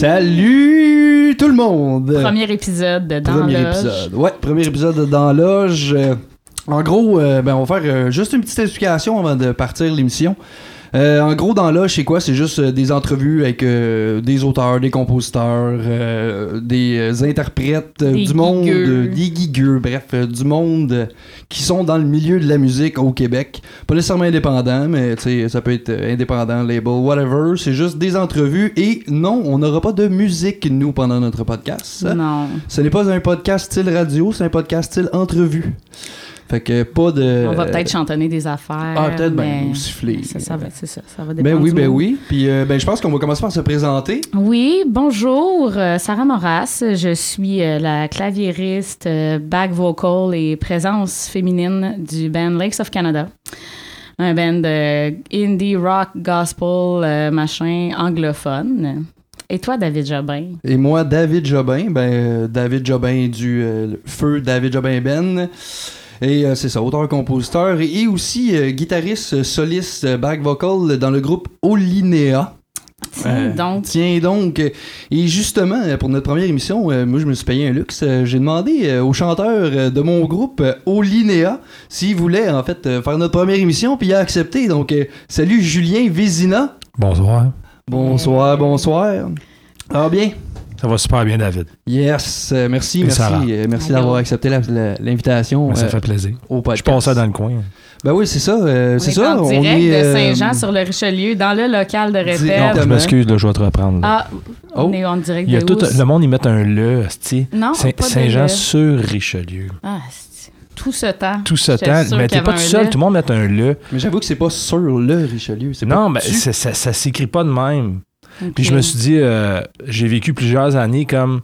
Salut! Tout le monde! Premier épisode de Dans Premier Loge. épisode. Ouais, premier épisode de Dans Loge. Euh, en gros, euh, ben, on va faire euh, juste une petite explication avant de partir l'émission. Euh, en gros, dans Loge, c'est quoi? C'est juste euh, des entrevues avec euh, des auteurs, des compositeurs, des interprètes, Des du monde, des geekeux, bref, du monde qui sont dans le milieu de la musique au Québec. Pas nécessairement indépendant, mais tu sais, ça peut être indépendant, label, whatever. C'est juste des entrevues. Et non, on n'aura pas de musique, nous, pendant notre podcast. Non. Ce n'est pas un podcast style radio, c'est un podcast style entrevue. Fait que pas de. On va peut-être chantonner des affaires. Ah, peut-être ben, siffler. Ça, ça va, c'est ça. Ça va Ben dépendre oui, du ben oui. Puis euh, ben, je pense qu'on va commencer par se présenter. Oui, bonjour, euh, Sarah Moras. Je suis euh, la claviériste, euh, back vocal et présence féminine du band Lakes of Canada. Un band de indie rock, gospel, euh, machin, anglophone. Et toi, David Jobin? Et moi, David Jobin. Ben, euh, David Jobin du euh, feu David Jobin Ben. Et euh, c'est ça, auteur-compositeur et aussi euh, guitariste soliste euh, back vocal dans le groupe Olinéa. Tiens, Euh, donc, Tiens donc, et justement, pour notre première émission, euh, moi je me suis payé un luxe. Euh, J'ai demandé euh, au chanteur euh, de mon groupe, euh, Olinéa, s'il voulait en fait euh, faire notre première émission, puis il a accepté. Donc, euh, salut Julien Vézina. Bonsoir. Bonsoir, bonsoir. Ah bien. Ça va super bien, David. Yes, euh, merci, Et merci, euh, merci d'avoir accepté l'invitation ça euh, fait plaisir. au Je podcast. ça dans le coin. Ben oui, c'est ça, euh, on c'est est ça. en on est, de euh, Saint-Jean sur le Richelieu, dans le local de. Répète. Non, je m'excuse, je vais te reprendre. là. Ah, on Oh. est en direct Il y a de tout, le monde, ils mettent un le, sti. Non, Saint-Jean sur Richelieu. Ah, c'est- tout ce temps. Tout ce temps, mais t'es pas tout seul, le. tout le monde met un le. Mais j'avoue que c'est pas sur le Richelieu. Non, mais ça s'écrit pas de même. Puis je me suis dit, euh, j'ai vécu plusieurs années comme,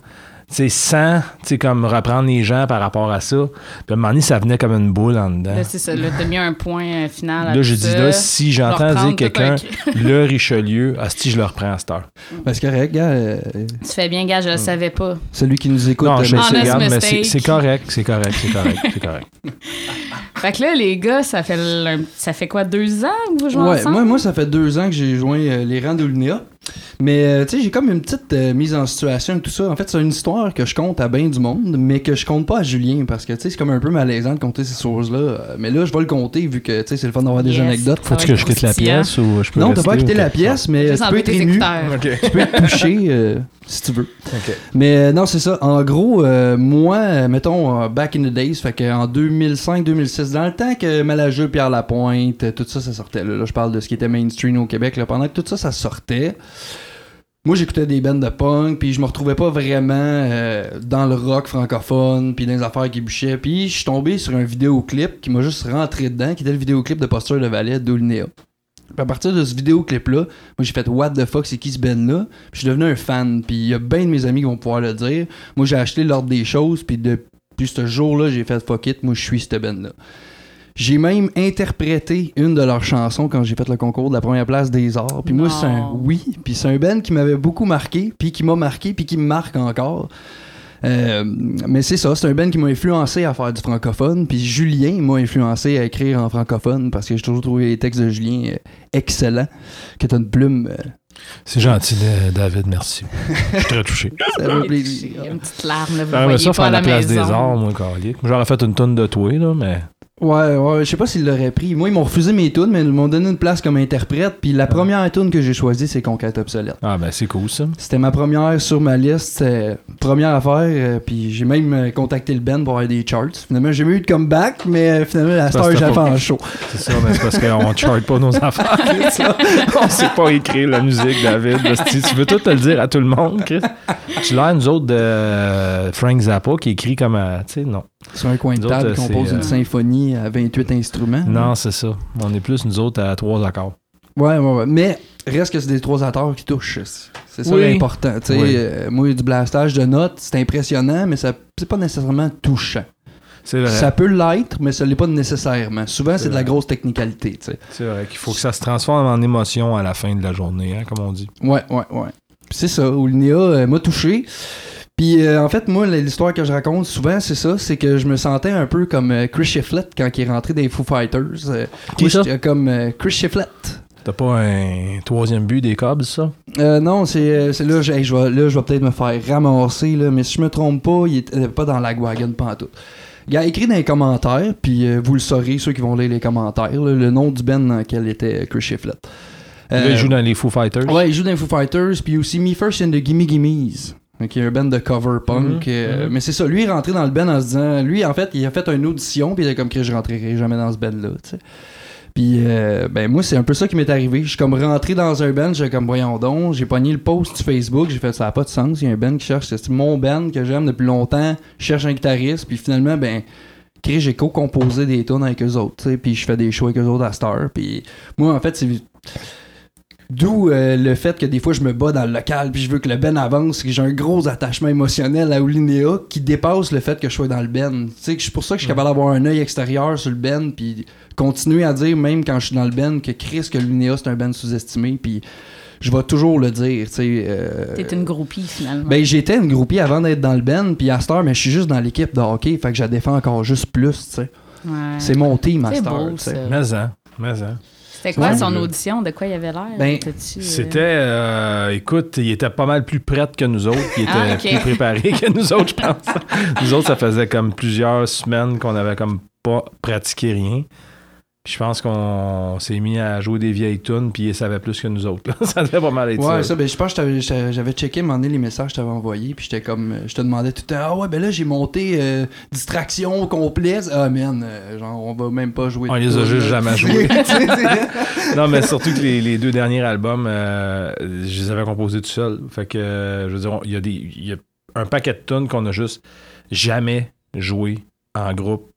tu sais, sans, tu sais, comme reprendre les gens par rapport à ça. Puis à un moment donné, ça venait comme une boule en dedans. Là, c'est ça. Là, t'as mis un point euh, final à Là, dis ça. là, si j'entends dire quelqu'un, un- le Richelieu, asti, je le reprends à cette heure. Ben, c'est correct, gars. euh, Tu fais bien, gars, je le savais pas. celui qui nous écoute. Non, je mais sais, regarde, mais c'est c'est correct, c'est correct, c'est correct, c'est correct. Fait que là, les gars, ça fait, ça fait quoi, deux ans que vous jouez Ouais, ensemble? moi, moi, ça fait deux ans que j'ai joint euh, les rangs d'Olinéa. Mais, euh, tu sais, j'ai comme une petite euh, mise en situation avec tout ça. En fait, c'est une histoire que je compte à bien du monde, mais que je compte pas à Julien parce que, tu sais, c'est comme un peu malaisant de compter ces choses-là. Euh, Mais là, je vais le compter vu que, tu sais, c'est le fun d'avoir des Yes. anecdotes. Faut-tu que je quitte la pièce ou je peux Non, t'as pas quitté ou la pièce, mais tu peux être ému. Tu peux être touché euh, si tu veux. Mais euh, non, c'est ça. En gros, euh, moi, mettons, euh, back in the days, fait qu'en 2005-2006, dans le temps que Malajeux, Pierre Lapointe, tout ça, ça sortait. Là, Là, je parle de ce qui était mainstream au Québec. Là, pendant que tout ça, ça sortait, moi, j'écoutais des bands de punk, puis je me retrouvais pas vraiment euh, dans le rock francophone, puis dans les affaires qui bouchaient. Puis je suis tombé sur un vidéoclip qui m'a juste rentré dedans, qui était le vidéoclip de Posture de Valais d'Olinéa. Puis à partir de ce vidéoclip-là, moi j'ai fait What the fuck, c'est qui ce band-là? Puis je suis devenu un fan. Puis il y a bien de mes amis qui vont pouvoir le dire. Moi j'ai acheté l'ordre des choses, puis depuis ce jour-là, j'ai fait fuck it, moi je suis cette band-là. J'ai même interprété une de leurs chansons quand j'ai fait le concours de la première place des arts. Puis moi, c'est un oui. Puis c'est un band qui m'avait beaucoup marqué, puis qui m'a marqué, puis qui me marque encore. Euh, mais c'est ça, c'est un band qui m'a influencé à faire du francophone. Puis Julien m'a influencé à écrire en francophone parce que j'ai toujours trouvé les textes de Julien euh, excellents. Que t'as une plume. euh, C'est gentil, David, merci. Je suis très touché. ça fait plaisir. Il y a une petite larme, là, vous J'aurais voyez aimé ça pas faire à la la place des arts, moi. J'aurais fait une tonne de toi, là, mais. Ouais, ouais, je sais pas s'ils l'auraient pris. Moi, ils m'ont refusé mes tunes, mais ils m'ont donné une place comme interprète. Puis la première tune que j'ai choisie, c'est Conquête obsolète. Ah, ben, c'est cool, ça. C'était ma première sur ma liste, euh, première affaire, euh, puis j'ai même euh, contacté le band pour avoir des charts. Finalement, j'ai jamais eu de comeback, mais euh, finalement, la star, fait pas- en show. C'est ça, mais c'est parce qu'on charte pas nos affaires. On sait pas écrire la musique, David. Tu veux tout te le dire à tout le monde, Chris? Tu l'as, nous autres, de euh, Frank Zappa, qui écrit comme. tu sais, non. Sur un coin de table, qu'on c'est, compose euh, une symphonie à 28 instruments. Non, c'est ça. On est plus, nous autres, à trois accords. Ouais, ouais, ouais. Mais reste que c'est des trois acteurs qui touchent. C'est ça Oui. l'important. Oui. euh, moi, du blastage de notes, c'est impressionnant, mais ça c'est pas nécessairement touchant. Vrai. Ça peut l'être, mais ça l'est pas nécessairement. Souvent, C'est de la grosse technicalité. C'est vrai qu'il faut que ça se transforme en émotion à la fin de la journée, hein, comme on dit. Ouais, ouais, ouais. C'est ça, Oulinéa euh, m'a touché. Puis euh, en fait, moi, l'histoire que je raconte souvent, c'est ça, c'est que je me sentais un peu comme euh, Chris Shiflett quand il est rentré les Foo Fighters. Euh, Qui ça? j'étais comme euh, Chris Shiflett. T'as pas un troisième but des Cubs, ça? Euh, non, c'est c'est là, je vais, là, je vais peut-être me faire ramasser, là, mais si je me trompe pas, il était pas dans la wagon pantoute. Il a écrit dans les commentaires, puis vous le saurez, ceux qui vont lire les commentaires, là, le nom du band dans lequel était Chris Shiflett. Il joue dans les Foo Fighters. Ouais, il joue dans les Foo Fighters, puis aussi Me First in the Gimme Gimmes. Qui est un band de cover punk. Mhm, euh, mhm. Mais c'est ça, lui, est rentré dans le band en se disant. Lui, en fait, il a fait une audition, puis il était comme que je rentrerai jamais dans ce band-là. Puis, euh, ben, moi, c'est un peu ça qui m'est arrivé. Je suis comme rentré dans un band, j'ai comme, voyons donc, j'ai pogné le post sur Facebook, j'ai fait, ça n'a pas de sens. Il y a un band qui cherche, c'est mon band que j'aime depuis longtemps, je cherche un guitariste, puis finalement, ben, j'ai co-composé des tunes avec eux autres, puis je fais des shows avec eux autres à Star. Puis, moi, en fait, c'est. D'où euh, le fait que des fois je me bats dans le local puis je veux que le Ben avance, que j'ai un gros attachement émotionnel à Oulinéa qui dépasse le fait que je sois dans le Ben. C'est pour ça que je suis capable d'avoir un œil extérieur sur le Ben puis continuer à dire même quand je suis dans le Ben que Chris que Oulinéa c'est un Ben sous-estimé puis je vais toujours le dire, tu euh, T'es une groupie, finalement. ben j'étais une groupie avant d'être dans le Ben puis à Star mais je suis juste dans l'équipe de hockey, fait que je la défends encore juste plus, tu sais. Ouais. C'est mon team à sais. ça. Mais hein, mais hein. C'était quoi Ouais. son audition? De quoi il avait l'air? Ben, euh, C'était, euh, écoute, il était pas mal plus prêt que nous autres. Il était Ah, ok. plus préparé que nous autres, je pense. nous autres, ça faisait comme plusieurs semaines qu'on avait comme pas pratiqué rien. Puis je pense qu'on s'est mis à jouer des vieilles tunes, puis il savait plus que nous autres. ça devait pas mal être Ouais, ça. ça, ben, je pense que j'avais checké donné les messages que je t'avais envoyés, puis j'étais comme, euh, je te demandais tout le temps, ah ouais, ben là, j'ai monté euh, distraction complète. Ah man, euh, genre, on va même pas jouer. On les a juste jamais joués. Non, mais surtout que les, les deux derniers albums, euh, je les avais composés tout seul. Fait que, je veux dire, il y, a des- il y a un paquet de tunes qu'on a juste jamais joué en groupe.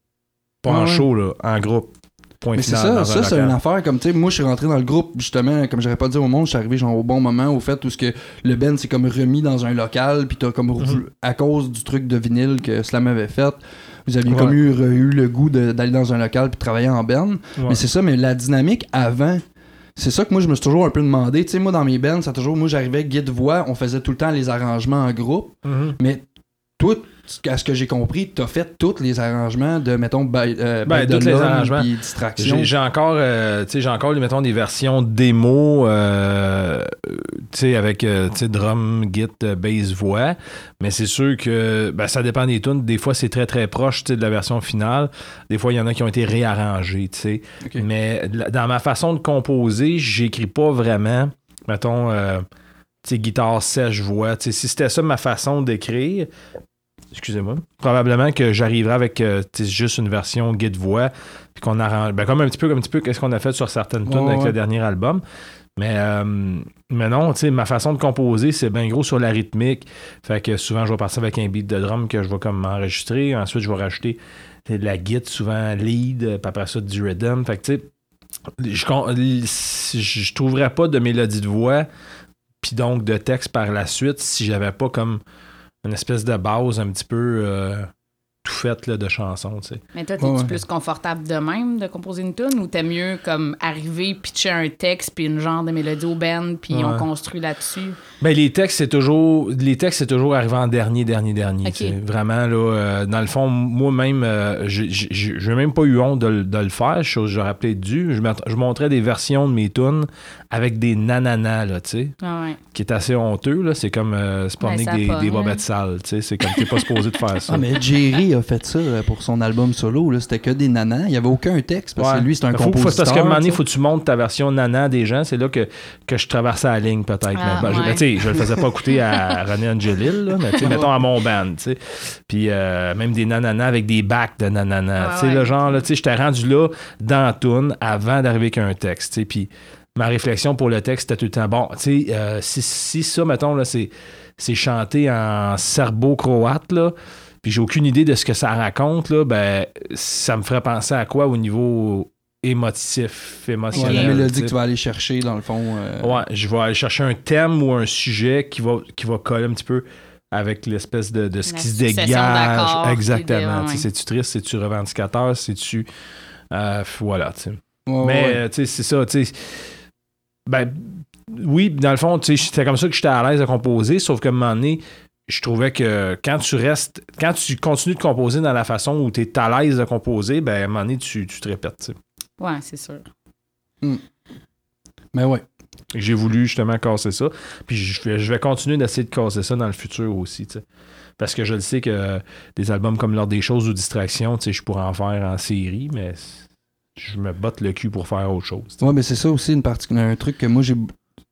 Pas en Ouais, ouais. show, là, en groupe. Point Mais c'est ça, dans ça un c'est une affaire comme, tu sais, moi je suis rentré dans le groupe, justement, comme j'aurais pas dit au monde, je suis arrivé genre au bon moment, au fait où ce que le Ben s'est comme remis dans un local, puis t'as comme, Mhm. à cause du truc de vinyle que Slam avait fait, vous aviez Ouais. comme eu, eu le goût de- d'aller dans un local puis de travailler en Ben. Ouais. Mais c'est ça, mais la dynamique avant, c'est ça que moi je me suis toujours un peu demandé. Tu sais, moi dans mes bands, ça toujours, moi j'arrivais guide-voix, on faisait tout le temps les arrangements en groupe, Mhm. mais toi, à ce que j'ai compris, t'as fait tous les arrangements de, mettons, by, euh, Ben, tous les arrangements. Distraction. J'ai encore, euh, tu sais, j'ai encore, mettons, des versions démo, euh, tu sais, avec, euh, tu sais, drum, git, bass, voix. Mais c'est sûr que, ben, ça dépend des tunes. Des fois, c'est très, très proche, tu sais, de la version finale. Des fois, il y en a qui ont été réarrangés, tu sais. Mais dans ma façon de composer, j'écris pas vraiment, mettons, euh, tu sais, guitare sèche, voix. Tu sais, si c'était ça ma façon d'écrire, excusez-moi, probablement que j'arriverais avec euh, juste une version guide voix, puis qu'on arrange, ben, comme un petit peu, comme un petit peu, qu'est-ce qu'on a fait sur certaines tunes Ouais, avec ouais. le dernier album. Mais, euh, mais non, tu sais, ma façon de composer, c'est bien gros sur la rythmique. Fait que souvent, je vais partir avec un beat de drum que je vais comme enregistrer. Ensuite, je vais rajouter de la guide, souvent lead, puis après ça, du rhythm. Fait que, tu sais, je, je trouverais pas de mélodie de voix, puis donc de texte par la suite, si j'avais pas comme une espèce de base un petit peu euh, tout faite là, de chansons, tu sais. Mais toi, t'es-tu Ouais, ouais. plus confortable de même de composer une tune ou t'aimes mieux comme arriver, pitcher un texte puis une genre de mélodie au band puis on construit là-dessus? Ben, les textes, c'est toujours. Les textes, c'est toujours arrivé en dernier, dernier, dernier. Ok. tu sais. Vraiment, là, euh, dans le fond, moi-même, euh, j'ai- j'ai j'ai même pas eu honte de, le- de le faire, chose que j'aurais peut-être dû. Je, je montrais des versions de mes tunes avec des nananas, là, tu sais, Ah ouais. qui est assez honteux, là. C'est comme euh, se promener Ben, avec des, des bobettes sales, tu sais. C'est comme t'es pas supposé de faire ça. Ah, mais Jerry a fait ça euh, pour son album solo. là. C'était que des nanas. Il n'y avait aucun texte parce Ouais. que lui, c'est un faut, compositeur. faut- parce qu'à un moment donné, sais. faut que tu montes ta version nana des gens. C'est là que, que je traversais la ligne, peut-être. Ah, Mais, ben, je, ouais. ben, le faisais pas écouter à René Angelil, là, mais mettons à mon band. tu sais. Puis euh, même des nananas avec des bacs de nananas. Ouais. le genre, j'étais rendu là dans toune avant d'arriver avec un texte. tu sais. Puis ma réflexion pour le texte, c'était tout le temps bon. Tu sais, euh, si, si ça, mettons, là, c'est, c'est chanté en serbo-croate, là. Puis j'ai aucune idée de ce que ça raconte, là, ben, ça me ferait penser à quoi au niveau émotif, Ouais, émotionnel. la tu mélodie que tu vas aller chercher, dans le fond. euh, Ouais, je vais aller chercher un thème ou un sujet qui va, qui va coller un petit peu avec l'espèce de, de ce La qui se dégage. Exactement. ouais. C'est-tu triste, c'est-tu revendicateur, c'est-tu. euh, voilà, tu sais. ouais, Mais, ouais. euh, tu sais, c'est ça, tu sais. Ben, oui, dans le fond, c'était comme ça que j'étais à l'aise à composer, sauf qu'à un moment donné, je trouvais que quand tu restes, quand tu continues de composer dans la façon où tu es à l'aise de composer, ben, à un moment donné, tu, tu te répètes, tu sais. Ouais, c'est sûr. Mais ouais. Et J'ai voulu justement casser ça. Puis je vais, je vais continuer d'essayer de casser ça dans le futur aussi. tu sais. Parce que je le sais que des albums comme L'Ordre des choses ou Distraction, tu sais, je pourrais en faire en série, mais je me botte le cul pour faire autre chose. tu sais. Ouais, mais c'est ça aussi une partie, un truc que moi j'ai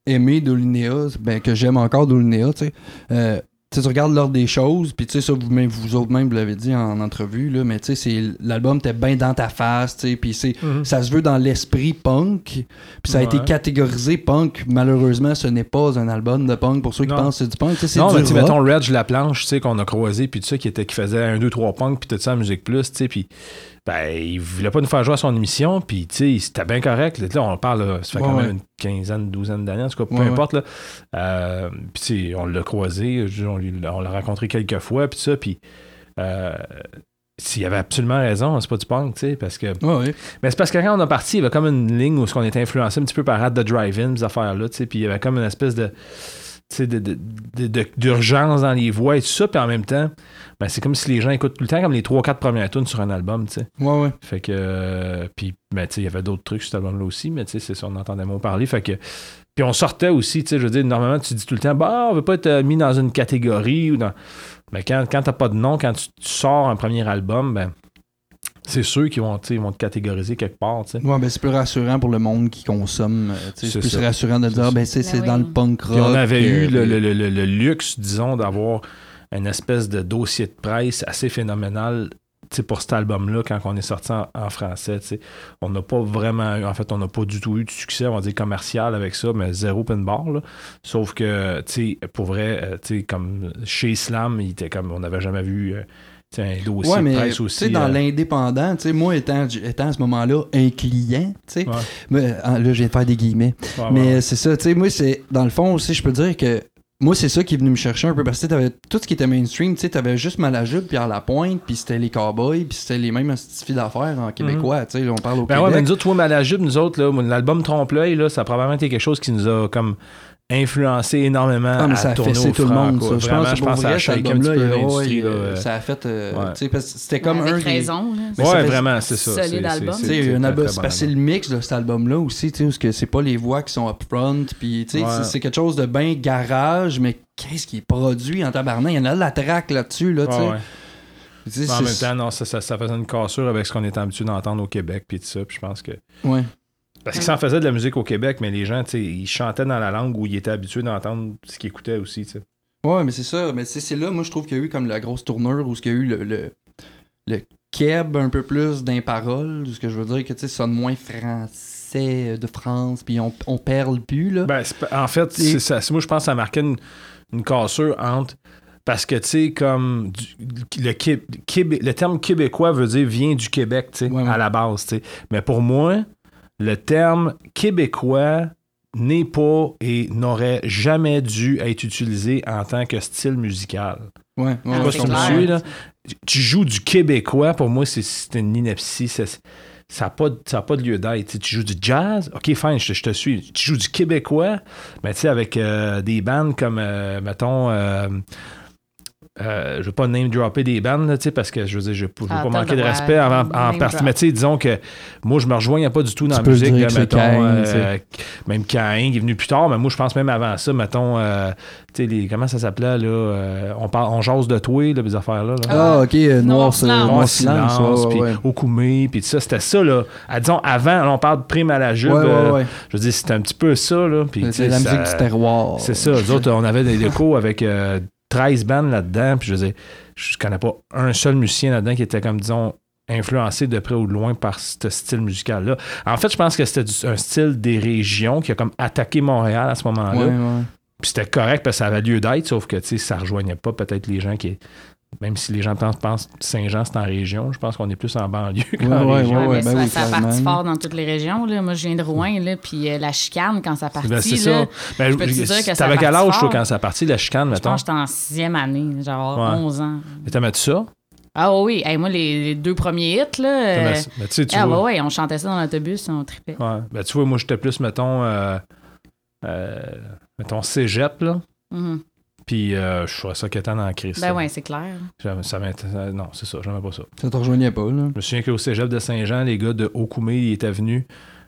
aimé d'Olinéa, ben, que j'aime encore d'Olinéa, tu sais. Euh, tu regardes l'ordre des choses, puis tu sais, ça, vous, même, vous autres même, vous l'avez dit en entrevue, là, mais tu sais, l'album était bien dans ta face, tu sais, puis c'est, Mhm. ça se veut dans l'esprit punk, puis ça a été catégorisé punk. Malheureusement, ce n'est pas un album de punk pour ceux qui pensent que c'est du punk, tu sais, c'est Non, mais tu mettons Reg La Planche, tu sais, qu'on a croisé, puis tout ça, qui, était, qui faisait un, deux, trois punk, puis tout ça Musique Plus, tu sais, puis ben, il voulait pas nous faire jouer à son émission, puis tu sais, c'était bien correct. Là, on parle, là, ça fait Ouais, quand ouais. même une quinzaine, douzaine d'années, en tout cas, peu Ouais, importe, là. Euh, puis on l'a croisé, on l'a rencontré quelques fois, puis ça, puis euh, s'il avait absolument raison, c'est pas du punk, tu sais, parce que mais c'est parce que quand on a parti, il y avait comme une ligne où on était influencé un petit peu par Rad de Drive-In, ces affaires-là, tu sais, puis il y avait comme une espèce de tu sais, de- de- de- de- d'urgence dans les voix et tout ça, puis en même temps, ben, c'est comme si les gens écoutent tout le temps comme les 3-4 premières tunes sur un album, tu sais. Ouais, ouais. Fait que, euh, puis, ben, tu sais, il y avait d'autres trucs sur cet album-là aussi, mais tu sais, c'est ça, on entendait moins parler, fait que, puis on sortait aussi, tu sais, je veux dire, normalement, tu dis tout le temps, bah, on veut pas être euh, mis dans une catégorie ou dans... Mais quand, quand t'as pas de nom, quand tu, tu sors un premier album, ben, c'est sûr qu'ils vont, tu sais, ils vont te catégoriser quelque part, tu sais. Ouais, ben c'est plus rassurant pour le monde qui consomme. euh, C'est plus ça. rassurant de dire, ça. ben c'est c'est Ben dans oui. le punk rock. Puis on avait euh, eu le, le- le- le- le luxe, disons, d'avoir une espèce de dossier de presse assez phénoménal tu sais, pour cet album-là quand on est sorti en, en français. tu sais. On n'a pas vraiment eu, en fait, on n'a pas du tout eu de succès, on va dire commercial avec ça, mais zéro pin bar. là. Sauf que, tu sais, pour vrai, euh, tu sais, comme chez Slam, il était comme, on n'avait jamais vu euh, un dossier Ouais, de mais presse tu aussi. dans euh, l'indépendant, tu moi étant, étant à ce moment-là un client, tu sais, Ouais. ah, là, je viens de faire des guillemets. ouais, mais ouais, c'est ça, tu sais, moi, c'est, dans le fond aussi, je peux dire que moi, c'est ça qui est venu me chercher un peu parce que t'avais tout ce qui était mainstream, tu t'avais juste Malajupe, Pierre Lapointe, puis c'était les Cowboys, puis c'était les mêmes filles d'affaires en québécois, tu sais, là, on parle au Ben ouais, mais Québec. nous autres, toi, Malajube, nous autres, là, l'album Trompe-l'œil, là, ça a probablement été quelque chose qui nous a comme influencé énormément Ah, mais à ça a tourner au tout le monde, ça. Je Vraiment, pense, je pour pense que ça a vrai, cet shaké un petit peu album-là, l'industrie. ouais, là, ça a fait, euh, Ouais. tu sais, parce que c'était comme Avec un des- raison. ça Ouais, vraiment, c'est ça. solide c'est- album. c'est- parce que le mix de cet album-là aussi, tu sais, parce que c'est pas les voix qui sont upfront, puis tu sais, Ouais. c'est- quelque chose de bien garage, mais qu'est-ce qui est produit en tabarnak? Il y en a de la track là-dessus, là, tu sais. En même temps, non, ça, ça, ça faisait une cassure avec ce qu'on est habitué d'entendre au Québec, puis tout ça, puis je pense que... Ouais. Parce qu'ils s'en faisaient de la musique au Québec, mais les gens, tu sais, ils chantaient dans la langue où ils étaient habitués d'entendre ce qu'ils écoutaient aussi, tu sais. Ouais, mais c'est ça. Mais c'est là, moi, je trouve qu'il y a eu comme la grosse tournure où il y a eu le, le, le keb un peu plus d'imparole, ce que je veux dire, que tu sais, ça sonne moins français euh, de France, puis on, on perle plus, là. Ben, en fait, c'est ça. Moi, je pense que ça marquait une, une cassure entre. Parce que, tu sais, comme du- le, Québé- le terme québécois veut dire vient du Québec, tu sais, Ouais, ouais. à la base, tu sais. Mais pour moi, le terme québécois n'est pas et n'aurait jamais dû être utilisé en tant que style musical. ouais, ouais, Ah, si tu là. Joues du québécois, pour moi, c'est- c'est une ineptie. Ça n'a pas, ça a pas de lieu d'être. Tu sais, Tu joues du jazz, ok, fine, je, te- je te suis. Tu joues du québécois, mais tu sais, avec euh, des bandes comme, euh, mettons, euh, euh, je ne veux pas name dropper des bandes, là, tu sais, parce que je veux dire, je ne veux Ah, pas manquer de respect en, en partie. Mais tu sais, disons que moi, je me rejoignais pas du tout dans Tu la peux musique, dire là, que c'est mettons, euh, même Caïn qui est venu plus tard, mais moi, je pense même avant ça, mettons, euh, tu sais, les- comment ça s'appelait, là, euh, on, parle, on jase de toi, là, les affaires-là. là. Ah, ok, Noir, Noir c'est- Silence. Puis Okoumé, puis tout ça, c'était ça, là. À, disons, avant, là, on parle de prime à la jupe. ouais, ouais, ouais. Je veux dire, c'était un petit peu ça, là. puis, tu C'est sais, la ça- musique du terroir. C'est ça. Nous autres, on avait des locaux avec euh, 13 bandes là-dedans, puis je veux dire, je connais pas un seul musicien là-dedans qui était comme, disons, influencé de près ou de loin par ce style musical-là. En fait, je pense que c'était un style des régions qui a comme attaqué Montréal à ce moment-là. Ouais, ouais. Puis c'était correct parce que ça avait lieu d'être, sauf que tu sais, ça rejoignait pas peut-être les gens qui. Même si les gens pensent, Saint-Jean, c'est en région, je pense qu'on est plus en banlieue qu'en Ouais, région. Ouais, ben ça, oui, ça a clairement. parti fort dans toutes les régions. Là. Moi, je viens de Rouen, là, puis euh, la chicane, quand ça partit, Ben, c'est là, ça. Ben, je peux te dire que ça T'avais quel partit âge, toi, quand ça a parti, la chicane, je mettons? pense que j'étais en sixième année, genre Ouais. 11 ans. Mais t'as mis ça? Ah oui, hey, moi, les, les deux premiers hits, là... Euh, mis ça. Ben, tu sais, tu ah vois. bah ouais, on chantait ça dans l'autobus, on tripait. Ouais. Ben, tu vois, moi, j'étais plus, mettons, euh, euh, mettons, cégep, là. Mhm. Puis euh, je trouvais ça qu'étant dans la crise. Ben ouais, c'est clair. Ça, non, c'est ça, j'aimais pas ça. Ça te rejoignait pas, là? Je me souviens qu'au cégep de Saint-Jean, les gars de Okoumé, ils étaient venus.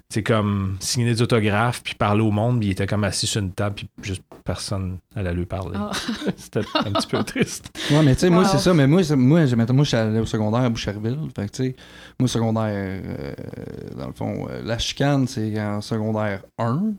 c'est comme signer des autographes, puis parler au monde, puis il était comme assis sur une table, puis juste personne allait lui parler. Ah. C'était un petit peu triste. Ouais, mais tu sais, moi, c'est ça. Mais moi, moi, moi, je suis allé au secondaire à Boucherville. Fait que, tu sais, moi, secondaire, euh, dans le fond, euh, la chicane, c'est en secondaire 1.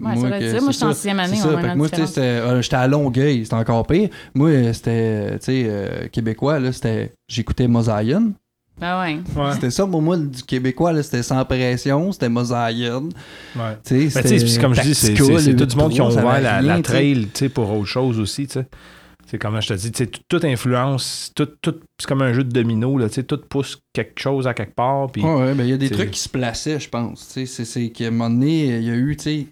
Ouais, ça veut que- dire, moi, c'est j'étais en sixième année, ça. moi, tu sais, euh, j'étais à Longueuil, c'était encore pire. Moi, euh, c'était, tu sais, euh, québécois, là, c'était, j'écoutais Mosaïen. Ah ouais. Ouais. C'était ça pour moi, du québécois, là, c'était sans pression, c'était Mosaïen. Ouais. Tu sais, Ben, comme je dis, c'est le tout du monde qui ont 8-3, ça ouvert la, la trail tu sais, pour autre chose aussi. tu sais. C'est comme je te dis, tu sais, tout- toute influence, tout, tout, c'est comme un jeu de domino, là, tu sais, tout pousse quelque chose à quelque part. Puis, Ouais, ouais, ben il y a des trucs qui se plaçaient, je pense. Tu sais, C'est, c'est qu'à un moment donné, il y a eu, tu sais,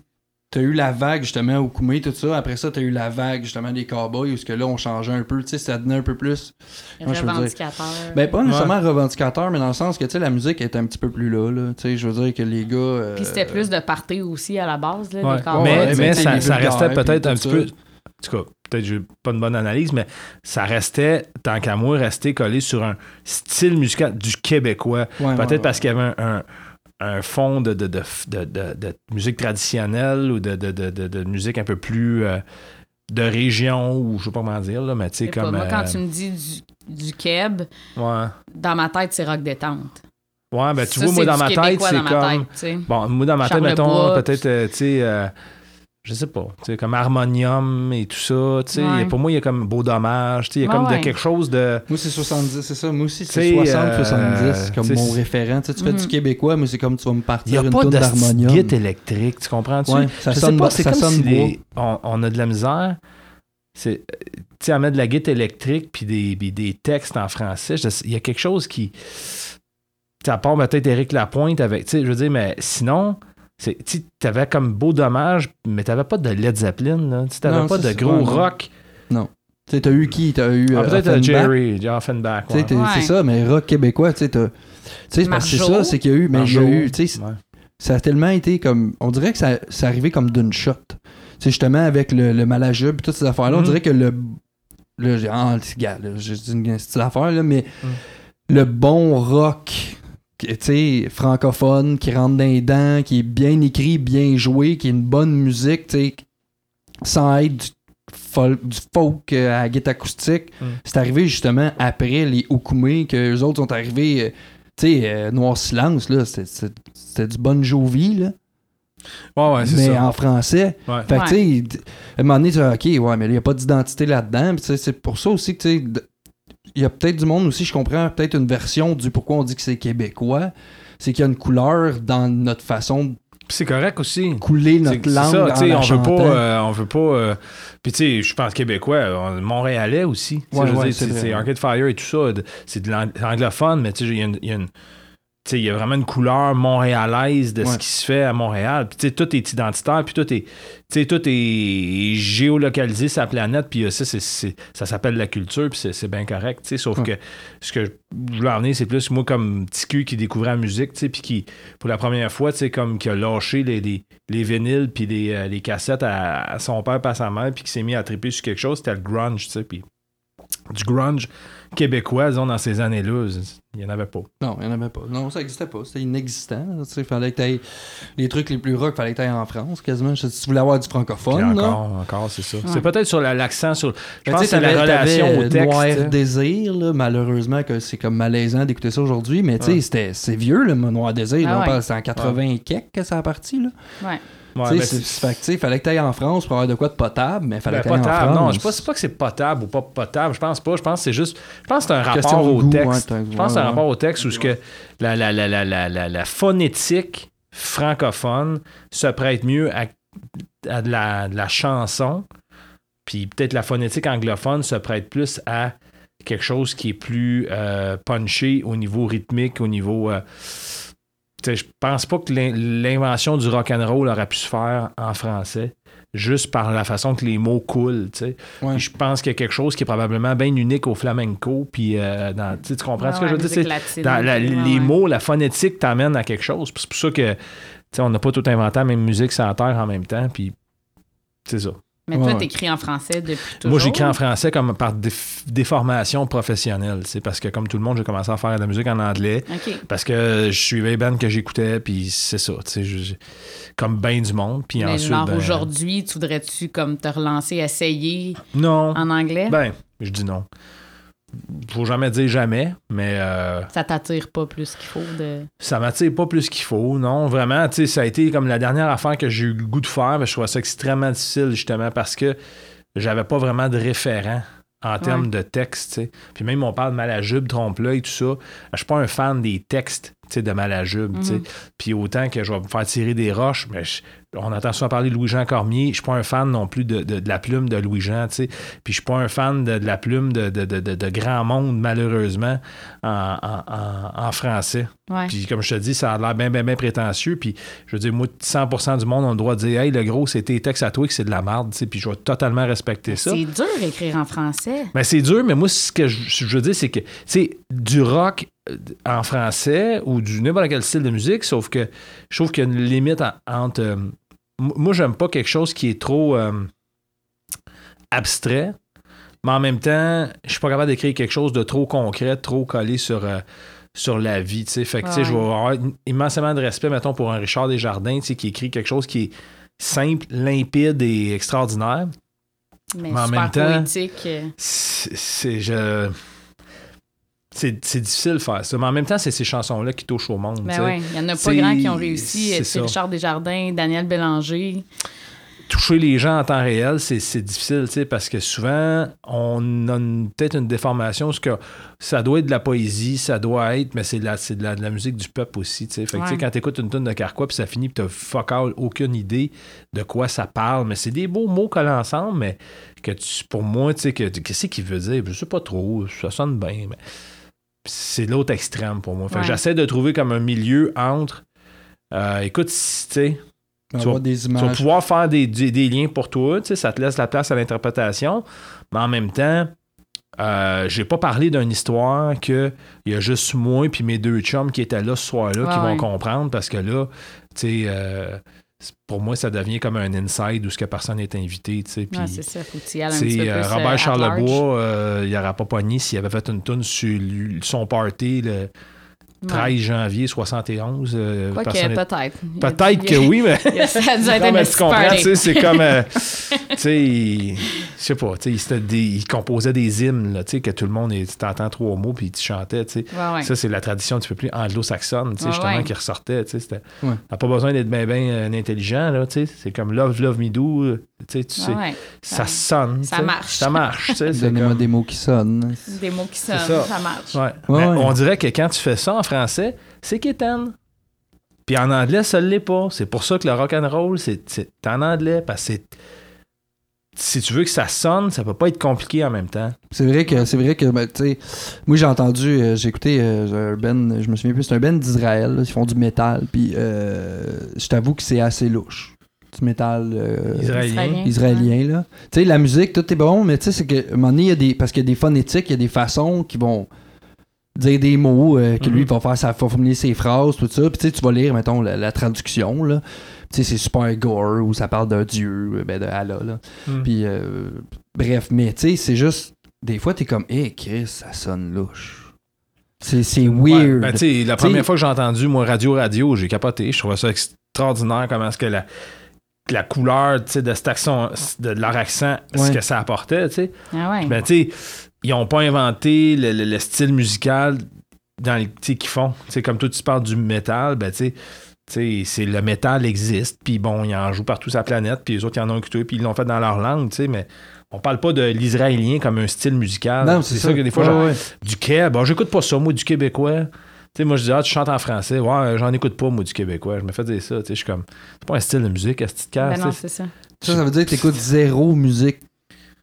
t'as eu la vague justement au Koumé, tout ça. Après ça, t'as eu la vague justement des cowboys, où ce que là, on changeait un peu, tu sais, ça devenait un peu plus. Revendicateur. Ben, pas nécessairement revendicateur, mais dans le sens que, tu sais, la musique est un petit peu plus là, là. Tu sais, je veux dire que les gars. euh, Puis c'était plus de party aussi à la base, là, Ouais. des cowboys. mais ouais, ça, restait peut-être un petit peu. En tout cas, peut-être que j'ai pas une bonne analyse, mais ça restait, tant qu'à moi, resté collé sur un style musical du québécois. ouais, Peut-être ouais, parce ouais. qu'il y avait un, un- un fond de, de, de, de, de- de musique traditionnelle ou de, de, de, de- de musique un peu plus euh, de région ou je sais pas comment dire, là, mais tu sais, pas, comme. Moi, quand euh, tu me dis du, du keb, ouais. dans ma tête, c'est rock détente. Ouais, ben tu Ça, vois, moi, dans ma tête, c'est comme. tête. Bon, moi, dans ma tête, mettons, peut-être, euh, tu sais, euh, je sais pas, tu sais, comme harmonium et tout ça, tu sais, Ouais. pour moi, il y a comme beau dommage, tu sais, il y a Ouais, comme de quelque chose de. Moi, c'est 70, c'est ça. Moi aussi, c'est sais, 60-70 euh, comme mon référent. Tu sais, tu fais du Mhm. québécois, mais c'est comme tu vas me Il partir n'y a une pas tonne de d'harmonium. guide électrique, tu comprends-tu? Ouais, ça je sonne sais pas, c'est ça comme sonne si les- on, on a de la misère. C'est, tu sais, à mettre de la guitare électrique puis des, puis des textes en français, il y a quelque chose qui. Tu sais, à part peut-être Éric Lapointe avec. Tu sais, je veux dire, mais sinon, tu avais comme beau dommage, mais tu n'avais pas de Led Zeppelin, là. Tu n'avais Non, pas de ça, gros non. rock. Tu sais, t'as eu qui? T'as eu. Ah, euh, peut-être euh. Jerry, Offenbach. Tu ouais. Ouais. C'est ça, mais rock québécois, tu sais, tu c'est parce que c'est Marjo. ça, c'est qu'il y a eu, mais il y a Marjo. eu, tu sais, Ouais. ça a tellement été comme, on dirait que ça, c'est arrivé comme d'une shot. Tu justement, avec le, le malajube et toutes ces affaires-là, on Mhm. dirait que le, là, j'ai, ah, gars, là, j'ai une petite affaire, là, mais Mhm. le bon rock, tu sais, francophone, qui rentre dans les dents, qui est bien écrit, bien joué, qui est une bonne musique, tu sais, sans être du folk, du folk euh, à la guitare acoustique. Mm. C'est arrivé justement après les Okoumé, que les autres sont arrivés, euh, tu sais, euh, Noir Silence, là, c'était- du Bon Jovi, là, Ouais, ouais, c'est mais ça. en français. Ouais. Fait que, Ouais. tu sais, d- à un moment donné, tu dis, OK, ouais, mais il n'y a pas d'identité là-dedans. C'est pour ça aussi que, tu sais, il y a peut-être du monde aussi, je comprends, peut-être une version du pourquoi on dit que c'est québécois. C'est qu'il y a une couleur dans notre façon de c'est correct aussi. couler notre c'est langue ça, la on veut pas, euh, on veut pas. euh, puis tu sais, je pense québécois, on- montréalais aussi. Ouais, ouais, c'est Arcade Fire et tout ça, c'est de l'ang- anglophone, mais tu sais, il y a une, y a il y a vraiment une couleur montréalaise de ce qui se fait à Montréal. Puis tout est identitaire, puis tout est, tout est géolocalisé la planète, puis euh, ça, ça s'appelle la culture, puis c'est- bien correct. Sauf Ouais. que ce que je voulais en venir, c'est plus moi comme petit cul qui découvrait la musique, puis qui, pour la première fois, comme qui a lâché les, les, les vinyles puis les, euh, les cassettes à, à son père et à sa mère, puis qui s'est mis à triper sur quelque chose, c'était le grunge, tu sais, puis du grunge québécois, disons, dans ces années-là, il n'y en avait pas. Non, il n'y en avait pas. Non, ça n'existait pas. C'était inexistant. Il fallait que tu Les trucs les plus rock, fallait que tu en France, quasiment. Si tu voulais avoir du Puis francophone, là. encore, encore, c'est ça. Ouais. C'est peut-être sur la- l'accent, sur. Je pense que la relation au texte. Noir sais. Désir, là, malheureusement, que c'est comme malaisant d'écouter ça aujourd'hui, mais tu sais, Ouais. c'est vieux, le Noir Désir. Ah là, on ouais. parle, c'est en 80 et quelques que ça a parti. Là. Ouais. Ouais, Tu sais, ben, sais, fallait que tu ailles en France pour avoir de quoi de potable, mais fallait Ben, que tu en potable. France. Non, je pense pas que c'est potable ou pas potable. Je pense pas. Je pense que c'est juste. Je pense que c'est un rapport au goût, texte. ouais, je pense que c'est un rapport au texte où ce que la, la, la, la, la, la, la phonétique francophone se prête mieux à, à de, la, de la chanson. Puis peut-être la phonétique anglophone se prête plus à quelque chose qui est plus euh, punché au niveau rythmique, au niveau. euh, sais, je pense pas que l'in- l'invention du rock and roll aurait pu se faire en français juste par la façon que les mots coulent. Ouais. Je pense qu'il y a quelque chose qui est probablement bien unique au flamenco. Puis euh, dans- tu comprends ce que Ouais, je veux dire? musique C'est- latine, dans la- ouais, les ouais. mots, la phonétique t'amène à quelque chose. C'est pour ça que on n'a pas tout inventé la même musique sur la terre en même temps. Puis c'est ça. Mais toi, Ouais. t'écris en français depuis toujours? Moi, j'écris en français comme par déformation professionnelle. C'est parce que, comme tout le monde, j'ai commencé à faire de la musique en anglais. Parce que je suivais les bands que j'écoutais, puis c'est ça, je- comme ben du monde. Puis Mais ensuite, ben, aujourd'hui, tu voudrais-tu comme te relancer, essayer non, en anglais? ben, je dis non. Faut jamais dire jamais, mais euh, ça t'attire pas plus qu'il faut de... ça m'attire pas plus qu'il faut. Non, vraiment, tu sais, ça a été comme la dernière affaire que j'ai eu le goût de faire. mais je trouvais ça extrêmement difficile, justement, parce que j'avais pas vraiment de référent en termes de texte, tu sais. Puis même, on parle de Malajube, Trompe-l'œil, tout ça. Je suis pas un fan des textes, tu sais, de Malajube, tu sais. Mhm. Puis autant que je vais me faire tirer des roches, mais je- on entend souvent parler de Louis-Jean Cormier. Je suis pas un fan non plus de, de- de la plume de Louis-Jean, tu sais. Puis je suis pas un fan de, de la plume de, de, de- de- de grand monde, malheureusement, en, en- en- français. Ouais. Puis comme je te dis, ça a l'air bien, bien, bien prétentieux. Puis je veux dire, moi, 100% du monde ont le droit de dire Hey, le gros, c'est tes textes à toi que c'est de la merde. tu sais. Puis je vais totalement respecter ça. C'est dur d'écrire en français. Mais c'est dur, mais moi, ce que je, je veux dire, c'est que, tu sais, du rock euh, en français ou du n'importe quel style de musique, sauf que je trouve qu'il y a une limite en- entre. Moi, j'aime pas quelque chose qui est trop euh, abstrait, mais en même temps, je suis pas capable d'écrire quelque chose de trop concret, trop collé sur. euh, sur la vie, tu sais. Fait que, je vais avoir immensément de respect, mettons, pour un Richard Desjardins, qui écrit quelque chose qui est simple, limpide et extraordinaire. Mais, Mais en super même temps- poétique. c'est c'est- je c'est difficile de faire ça mais en même temps c'est ces chansons là qui touchent au monde Ben ouais, il y en a pas grand qui ont réussi. c'est. Richard Desjardins, Daniel Bélanger. toucher les gens en temps réel c'est c'est difficile parce que souvent on a une- peut-être une déformation parce que ça doit être de la poésie ça doit être mais c'est de de la, de la musique du peuple aussi tu sais fait que, Ouais. quand t'écoutes une tonne de Carquois puis ça finit puis t'as fuck all aucune idée de quoi ça parle mais c'est des beaux mots collés ensemble mais que tu, pour moi tu sais que qu'est-ce qu'il veut dire? Je sais pas trop ça sonne bien mais c'est l'autre extrême pour moi. Fait que Ouais. j'essaie de trouver comme un milieu entre. euh, écoute, si, tu Tu des tu vas pouvoir faire des, des- des liens pour toi, tu sais, ça te laisse la place à l'interprétation, mais en même temps, euh, j'ai pas parlé d'une histoire que il y a juste moi puis mes deux chums qui étaient là ce soir-là Ouais, qui vont ouais. comprendre parce que là, tu sais, euh, pour moi, ça devient comme un inside où ce que personne n'est invité, puis- Ouais, c'est ça, faut y un petit peu euh, plus, euh, Robert at Charlebois, euh, il n'aurait pas pogné s'il avait fait une tune sur son party le. 13 janvier 71. euh, peut-être. Peut-être que oui, mais. a- Non, tu comprends, party. tu sais, c'est comme. euh, tu sais, il- je sais pas, tu sais, il, c'était des- il composait des hymnes, là, tu sais, que tout le monde, est- tu t'entends trois mots, puis tu chantais, tu sais. Ouais, ouais. Ça, c'est la tradition un petit peu plus anglo-saxonne, tu sais, Ouais, justement, ouais. qui ressortait, tu sais. T'as pas besoin d'être bien, bien intelligent, là, tu sais. C'est comme Love, Love Me Do, euh, tu sais. Ouais. Ça sonne. Ça marche. Ça marche, Donnez-moi comme- des mots qui sonnent. Des mots qui sonnent, ça. ça. marche. Ouais. Ouais, Mais ouais. On dirait que quand tu fais ça en français, c'est quétaine. Puis en anglais, ça ne l'est pas. C'est pour ça que le rock and roll, c'est en anglais. Parce que c'est- si tu veux que ça sonne, ça peut pas être compliqué en même temps. C'est vrai que c'est vrai que ben, tu sais moi j'ai entendu euh, j'ai écouté euh, un band je me souviens plus c'est un band d'Israël ils font du métal puis euh, je t'avoue que c'est assez louche du métal euh, Israélien. israélien là tu sais la musique tout est bon mais tu sais c'est que à un moment donné il y a des parce qu'il y a des phonétiques il y a des façons qui vont dire des mots euh, que lui Mhm. va faire ça va formuler ses phrases tout ça puis tu sais tu vas lire mettons la, la traduction là tu sais c'est super gore ou ça parle d'un dieu euh, ben de Allah là Mm. puis, euh, bref, mais tu sais, c'est juste. Des fois, t'es comme, hé, Chris, ça sonne louche. C'est c'est Ouais, weird. ben, tu sais, la T'sais- première fois que j'ai entendu, moi, Radio Radio, j'ai capoté. Je trouvais ça extraordinaire comment est-ce que la, la couleur tu sais, de cet accent, de leur accent, ce que ça apportait, tu sais. Ah ouais. Ben, ils ont pas inventé le, le- le style musical dans les, tu sais, qu'ils font. Tu sais, comme toi, tu parles du métal, ben, tu sais, tu sais, c'est le métal existe, puis bon, ils en jouent partout sur la planète, puis les autres, ils en ont écouté, puis ils l'ont fait dans leur langue, tu sais, mais on parle pas de l'israélien comme un style musical. non, c'est ça. que des fois, Ouais, genre, ouais. du Québec, bon, j'écoute pas ça, moi, du québécois. Tu sais, moi, je dis, ah, tu chantes en français. Ouais, j'en écoute pas, moi, du québécois. Je me fais dire ça, tu sais, je suis comme, c'est pas un style de musique, à cette Ben non, c'est ça. Ça, ça veut dire que t'écoutes zéro musique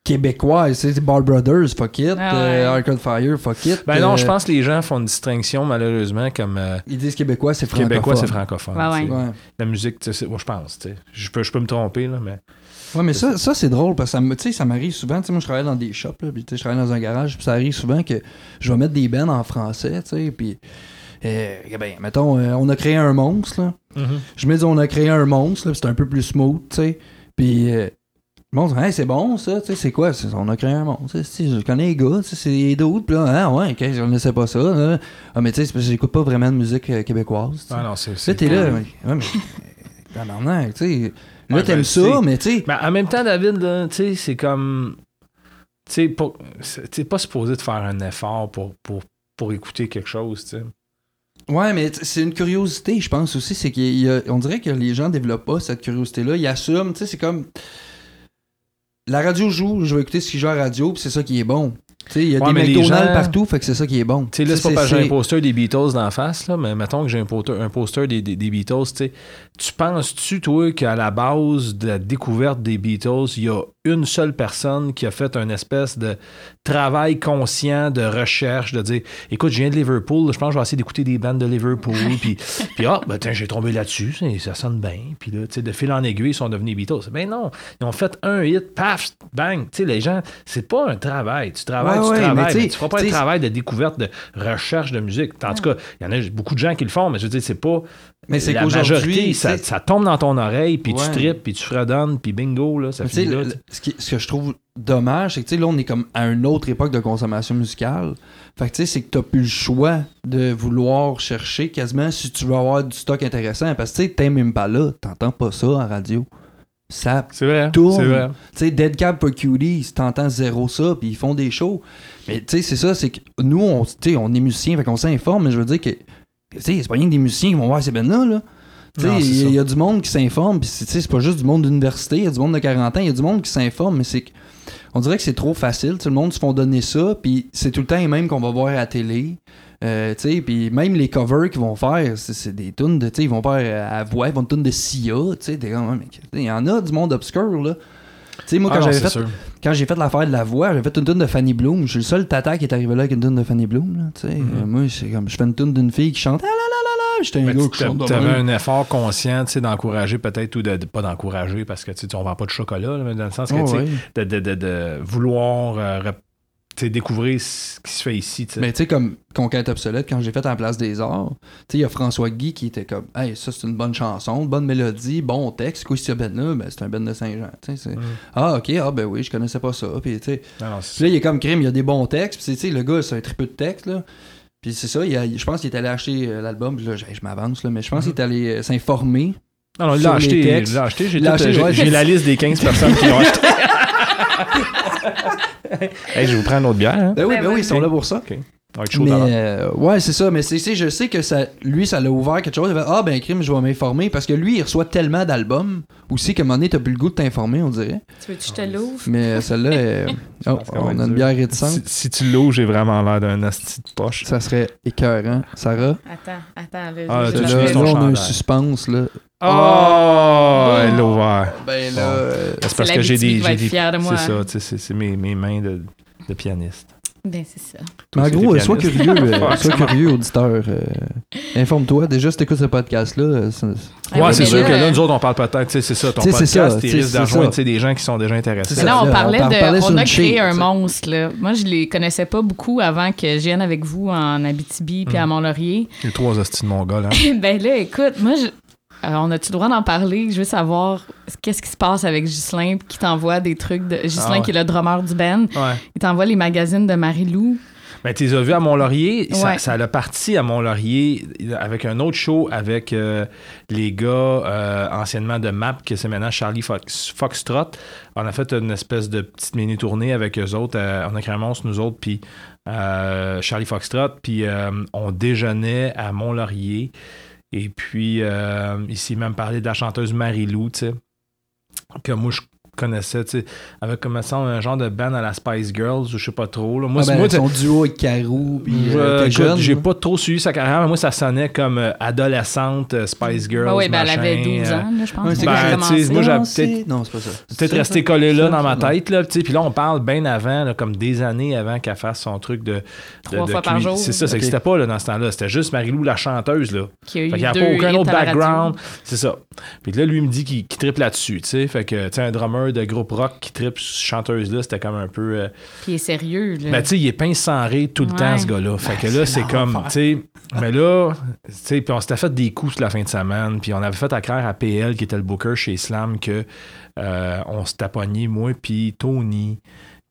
québécoise. C'est Ball Brothers, fuck it. Ah euh. Arcade Fire, fuck it. Ben non, euh, je pense que les gens font une distinction, malheureusement, comme euh, Ils disent québécois, c'est francophone. québécois, c'est francophone. Ouais. Ouais. La musique, tu sais, c'est- moi, je pense, tu sais. Je peux, je peux me tromper, là, mais. Ouais, mais ça, ça c'est drôle parce que ça ça m'arrive souvent. Tu sais, moi, je travaille dans des shops, là, puis je travaille dans un garage, puis ça arrive souvent que je vais mettre des bands en français, tu sais, puis. Euh, ben, mettons, euh, on a créé un monstre, là. Je me dis, on a créé un monstre, là, puis c'est un peu plus smooth, tu sais. Puis, euh, Le hey, c'est bon, ça, tu sais, c'est quoi? On a créé un si, je connais les gars, tu sais, c'est d'autres, pis là, ah ouais, ok, je ne sais pas ça, là. Ah, mais tu sais, j'écoute pas vraiment de musique euh, québécoise, tu sais. Ah non, c'est. Là, t'es là, ouais, mais. Tu sais. Là, Ouais, t'aimes ben, ça, mais tu sais. Mais en même temps, David, tu sais, c'est comme. Tu sais, pas- pas supposé de faire un effort pour, pour, pour écouter quelque chose, tu sais. Ouais, mais c'est une curiosité, je pense aussi. C'est qu'on dirait que les gens développent pas cette curiosité-là. Ils assument, tu sais, c'est comme. La radio joue, je vais écouter ce qui joue à la radio, puis c'est ça qui est bon. Tu sais, il y a Ouais, des McDonald's gens- partout, fait que c'est ça qui est bon. Tu sais, là, c'est pas parce que j'ai un poster des Beatles d'en face, là, mais mettons que j'ai un poster, un poster des, des- des Beatles, tu sais. Tu penses-tu, toi, qu'à la base de la découverte des Beatles, il y a une seule personne qui a fait un espèce de travail conscient de recherche, de dire écoute, je viens de Liverpool, je pense que je vais essayer d'écouter des bandes de Liverpool, puis, puis ah, ben, tiens, j'ai tombé là-dessus, ça sonne bien, puis là, tu sais, de fil en aiguille, ils sont devenus Beatles. Ben non, ils ont fait un hit, paf, bang, tu sais, les gens, c'est pas un travail, tu travailles, Ouais, tu ouais, mais travailles, tu sais- mais tu feras pas un travail de découverte, de recherche de musique. En tout cas, il y en a beaucoup de gens qui le font, mais je veux dire, c'est pas. Mais c'est qu'aujourd'hui, ça, tombe dans ton oreille, puis tu tripes, puis tu fredonnes, puis bingo, là, ça finit là. le- ce, qui- ce que je trouve dommage, c'est que là, on est comme à une autre époque de consommation musicale. Fait que tu sais, c'est que t'as plus le choix de vouloir chercher quasiment si tu veux avoir du stock intéressant. Parce que tu sais, t'aimes même pas là, t'entends pas ça en radio. Ça C'est vrai, tourne. Tu sais, Dead Cab for Cuties, t'entends zéro ça, puis ils font des shows. Mais tu sais, c'est ça, c'est que nous, on, tu sais, on est musiciens, fait qu'on s'informe, mais je veux dire que, tu sais, c'est pas rien que des musiciens qui vont voir ces bandes-là, là. Il y, a- y du monde qui s'informe, puis c'est- pas juste du monde d'université, il y a du monde de 40 ans, il y a du monde qui s'informe, mais c'est on dirait que c'est trop facile, sais, le monde se font donner ça, puis c'est tout le temps les mêmes qu'on va voir à la télé. Euh, puis même les covers qu'ils vont faire, c'est des tunes de, ils vont faire à voix, ils vont une tune de Sia, il y en a du monde obscur, là. Moi, Ah quand j'avais fait quand j'ai fait l'affaire de la voix, j'ai fait une tune de Fanny Bloom. Je suis le seul tata qui est arrivé là avec une tune de Fanny Bloom. Là. Euh, moi, c'est comme je fais une tune d'une fille qui chante ah là là. J'étais un Mais gars tu qui avais un effort conscient, tu sais, d'encourager peut-être, ou de, de- pas d'encourager, parce que, on vend pas de chocolat, là, mais dans le sens que, Oh, tu sais, ouais. de, de, de, de vouloir euh, rep- tu sais, découvrir ce qui se fait ici, tu sais. Mais tu sais, comme Conquête obsolète, quand j'ai fait en place des arts, tu sais, il y a François Guy qui était comme Hey, ça c'est une bonne chanson, bonne mélodie, bon texte. Quoi, ce ben là, ben, c'est un ben de Saint-Jean. Tu sais, c'est- Mm. Ah, ok, ah ben oui, je connaissais pas ça. Puis tu sais, Non, non, Puis là, il est comme crime, il y a des bons textes. Puis, tu sais, le gars, c'est un triple de texte, là. Puis c'est ça, il a- je pense qu'il est allé acheter euh, l'album. Puis là, je, je m'avance, là, mais je pense qu'il est allé euh, s'informer. Non, non, il l'a acheté. textes. Il l'a acheté. J'ai l'a tout- acheté, j'ai- ouais. j'ai la liste des 15 personnes qui l'ont acheté. hey, je vais vous prendre une autre bière. Hein? Ben oui, Ben oui, ils sont là pour ça. Ça chaud Mais euh, ouais, c'est ça. Mais c'est, c'est- je sais que ça, lui, ça l'a ouvert quelque chose. Il fait, ah ben crime, je vais m'informer. Parce que lui, il reçoit tellement d'albums aussi qu'à un moment donné, t'as plus le goût de t'informer, on dirait. Tu veux que je te l'ouvre? Mais euh, celle-là, euh, oh, on a une bière réticente. Si, si tu l'ouvres, j'ai vraiment l'air d'un asti de poche. Ça serait écœurant. Sarah, Attends, attends. Là, Ah, là, on a un suspense, là. Oh, elle l'a ouvert. Ben là, euh, C'est parce que j'ai des. J'ai être des- fière de moi. C'est ça, tu sais, c'est c'est mes, mes mains de, de pianiste. Ben, c'est ça. Mais en gros, sois curieux, euh, sois curieux, auditeur. euh, Informe-toi. Déjà, si t'écoutes ce podcast-là, euh, ouais, oui, c'est sûr là, que là, nous autres, on parle peut-être, tu sais, c'est ça, ton Tu sais, c'est podcast, ça, tu risques sais, des gens qui sont déjà intéressés. C'est Mais ça, là, on parlait de. on a créé un monstre, là. Moi, je les connaissais pas beaucoup avant que je vienne avec vous en Abitibi puis à Mm. Mont-Laurier. Les trois hosties de Mongols, hein. ben là, écoute, moi, je- euh, on a-tu le droit d'en parler? Je veux savoir qu'est-ce qui se passe avec Ghislain qui t'envoie des trucs de. Ghislain, Ah ouais. qui est le drummer du band, Ouais. il t'envoie les magazines de Marie-Lou. Mais tu les as vus à Mont-Laurier, ça, Ouais. ça a parti à Mont-Laurier avec un autre show avec euh, les gars euh, anciennement de MAP, que c'est maintenant Charlie Fox, Foxtrot. On a fait une espèce de petite mini-tournée avec eux autres. euh, on a créé un monstre, nous autres, puis euh, Charlie Foxtrot. Puis on déjeunait à Mont-Laurier. Et puis, euh, s'est même parlé de la chanteuse Marie-Lou, tu sais, que moi, je connaissais, tu sais, avec comme ça un genre de band à la Spice Girls, ou je sais pas trop. Là. Moi, Ah c'est- ben, moi, son duo avec Carou, puis euh, j'ai pas trop suivi sa carrière, mais moi, ça sonnait comme euh, adolescente, euh, Spice Girls. Ben oui, ben, elle avait 12 euh, ans, là, je pense. Ouais, ben, commencé. sais, moi, j'ai Non, peut-être- c'est- Non, c'est pas ça. Peut-être resté collé là dans ma tête, là, tu sais, puis là, on parle bien avant, là, comme des années avant qu'elle fasse son truc de... de- Trois de fois par cui- jour. C'est ça, ça n'existait pas là, dans ce temps-là. C'était juste Marie-Lou, la chanteuse, là. Qui a eu Fait qu'il n'y a deux pas aucun autre background. C'est ça. Puis là, lui il me dit qu'il tripe là-dessus, tu sais. Fait que, tu sais, un drummer de groupe rock qui tripe chanteuse-là, c'était comme un peu... euh, Puis il est sérieux, là. Ben, tu sais, il est pince sans rire tout le Ouais. temps, ce gars-là. Fait que là, c'est comme, tu sais, Mais là, tu sais, puis on s'était fait des coups la fin de semaine, puis on avait fait accraire à PL, qui était le booker chez Slam, que euh, on s'était pogné, moi, puis Tony,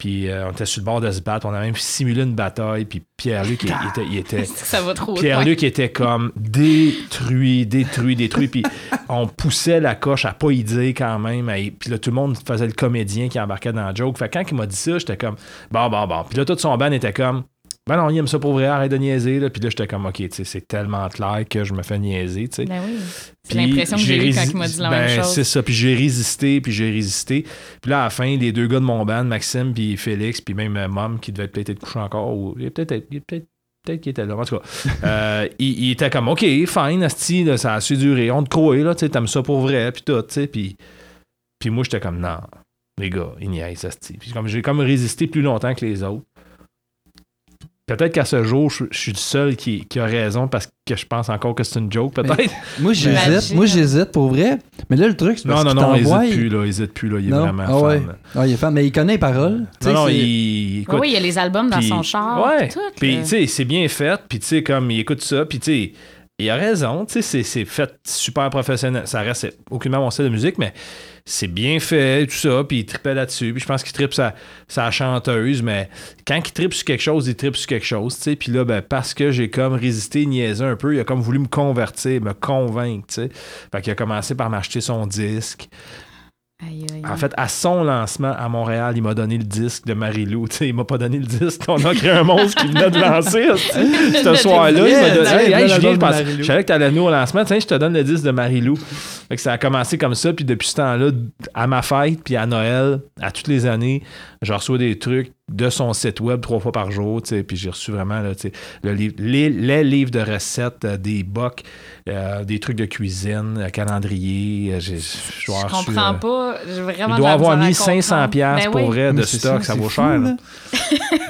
puis euh, on était sur le bord de se battre, on a même simulé une bataille, puis Pierre-Luc, il, il était, il était- Ça va trop loin. Pierre-Luc était comme détruit, détruit, détruit. Puis on poussait la coche à pas y dire quand même. à Puis là, tout le monde faisait le comédien qui embarquait dans le joke. Fait que quand il m'a dit ça, j'étais comme, bon, bon, bon. Puis là, tout son band était comme, ben non, il aime ça pour vrai, arrête de niaiser. Là. Puis là, j'étais comme, ok, c'est tellement clair que je me fais niaiser, tu sais. Ben oui. C'est l'impression que j'ai eue quand il m'a dit la ben, même chose. C'est ça, puis j'ai résisté, puis j'ai résisté. Puis là, à la fin, les deux gars de mon band, Maxime puis Félix, puis même euh, Mom, qui devait peut-être être couché encore, ou il peut-être est peut-être qu'il était là, en tout cas. euh, il, il était comme, OK, fine, asti, là, ça a su durer, on te croit, là, tu sais, t'aimes ça pour vrai, puis tout, tu sais, puis... Puis moi, j'étais comme, non, les gars, ils niaisent, asti. Puis comme j'ai comme résisté plus longtemps que les autres. Peut-être qu'à ce jour, je, je suis le seul qui, qui a raison parce que je pense encore que c'est une joke, peut-être. Moi, j'hésite. Moi, j'hésite pour vrai. Mais là, le truc, c'est Non, parce non, non, t'envoie- il hésite plus, là. Il hésite plus, là. Il est Non? vraiment Ah fan. ouais. Ah, il est fan, mais il connaît les paroles. Non, non, il écoute. Oui, il y a les albums dans son char. Ouais. Tout, Puis, tu sais, c'est bien fait. Puis, tu sais, comme il écoute ça. Puis, tu sais, il a raison. Tu sais, c'est- fait super professionnel. Ça reste aucunement mon style de musique, mais c'est bien fait, tout ça. Puis, il tripait là-dessus. Puis, je pense qu'il tripe sa, sa chanteuse. Mais quand il tripe sur quelque chose, il tripe sur quelque chose. Tu sais, puis là, ben, parce que j'ai comme résisté, niaisé un peu, il a comme voulu me convertir, me convaincre. Tu sais. Fait qu'il a commencé par m'acheter son disque. Aïe, aïe, En fait, à son lancement à Montréal, il m'a donné le disque de Marie-Lou. Tu il m'a pas donné le disque. On a créé un monstre qui venait de lancer. Ce soir-là, il m'a donné. Hey, hey, je, savais que t'allais venir au lancement. Tiens, je te donne le disque de Marie-Lou. Ça a commencé comme ça. Puis depuis ce temps-là, à ma fête, puis à Noël, à toutes les années, je reçois des trucs de son site web trois fois par jour. tu sais, Puis j'ai reçu vraiment là, tu sais, le livre- les, les livres de recettes, euh, des bocs, euh, des trucs de cuisine, euh, calendrier. euh, Je comprends euh, pas. J'ai vraiment il doit avoir mis 500 comprendre. pièces Ben pour oui. vrai de Mais stock, ça, vaut fou, cher.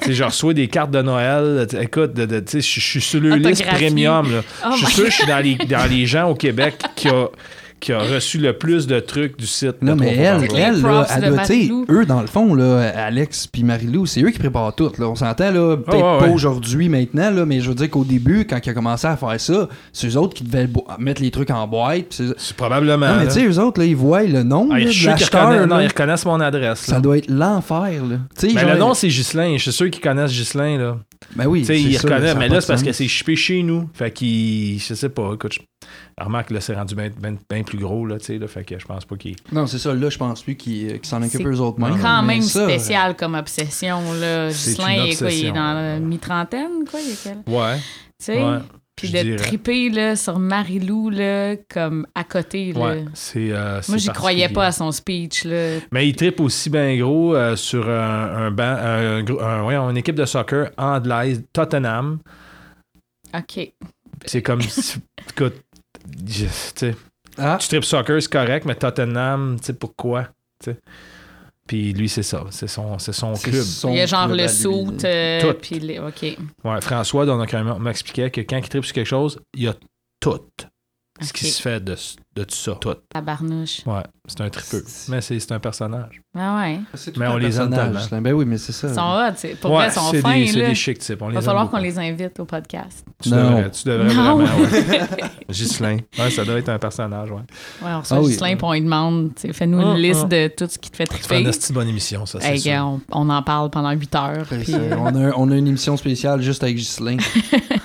je reçois des cartes de Noël. Écoute, je suis sur le liste premium. là. Oh je suis sûr que je suis dans les, dans les gens au Québec qui a, qui a reçu le plus de trucs du site. Non, mais elle, elle, là, elle doit, tu sais, Marie-Lou. eux, dans le fond, là, Alex puis Marie-Lou, c'est eux qui préparent tout. Là. On s'entend, là, peut-être ouais, pas ouais. aujourd'hui, maintenant, là, mais je veux dire qu'au début, quand il a commencé à faire ça, c'est eux autres qui devaient mettre les trucs en boîte. c'est- probablement. Non, mais tu sais, eux autres, là, ils voient le nom Ah, là, je de suis sûr qu'ils l'acheteur. non, ils reconnaissent mon adresse. là. Ça doit être l'enfer, là. Tu sais, Ben, genre- le nom, c'est Ghislain. Je suis sûr qu'ils connaissent Ghislain. Là. Ben oui, Tu sais, c'est ils ça, reconnaissent. ça a Mais là, c'est parce que c'est shippé chez nous. Fait qu'ils. Je sais pas. Écoute, je... remarque, là, c'est rendu bien plus gros. Là, tu sais, là, fait que je pense pas qu'ils. Non, c'est ça, là, je pense plus qu'ils qu'ils s'en occupent C'est eux autres mêmes. Quand même ça, spécial comme obsession. Là. C'est une il est quoi, il est obsession, dans la mi-trentaine, quoi? Il est quel? Ouais. Tu sais? Ouais. Puis je de dirais. triper là, sur Marie-Lou, là, comme à côté. Là. Ouais, c'est. euh, Moi, j'y croyais pas à son speech. Là. Mais il tripe aussi bien gros euh, sur un, un banc, un, une équipe de soccer anglaise, Tottenham. OK. C'est comme. si- écoute, je- Ah, tu tripes soccer, c'est correct, mais Tottenham, tu sais pourquoi? Puis lui, c'est ça. C'est son, c'est son c'est club. son il y a genre le saut. euh, Tout. puis les- OK. Ouais, François, dans notre réunion, m'expliquait que quand il tripe sur quelque chose, il y a tout ce qui se fait de, de tout ça. Tout. Tabarnouche. Ouais, c'est un tripeux. Mais c'est, c'est un personnage. Ah ouais. C'est Mais on les aime tellement. là. Ben oui, mais c'est ça. Ils sont hot. c'est- Pour ouais, vrai, ils sont c'est, fins. des, c'est là. des chics types. Il va falloir qu'on les invite au podcast. Tu Non. devrais, tu devrais Non. vraiment, ouais. Ghislain. Ouais, ça doit être un personnage, ouais. Ouais, on reçoit Ah oui. Ghislain, puis on lui demande, fais-nous Ah, une liste ah. de tout ce qui te fait triper. une esti bonne émission, ça, c'est Hey, sûr. on, on en parle pendant 8 heures. Après puis, euh, on, a, on a une émission spéciale juste avec Ghislain.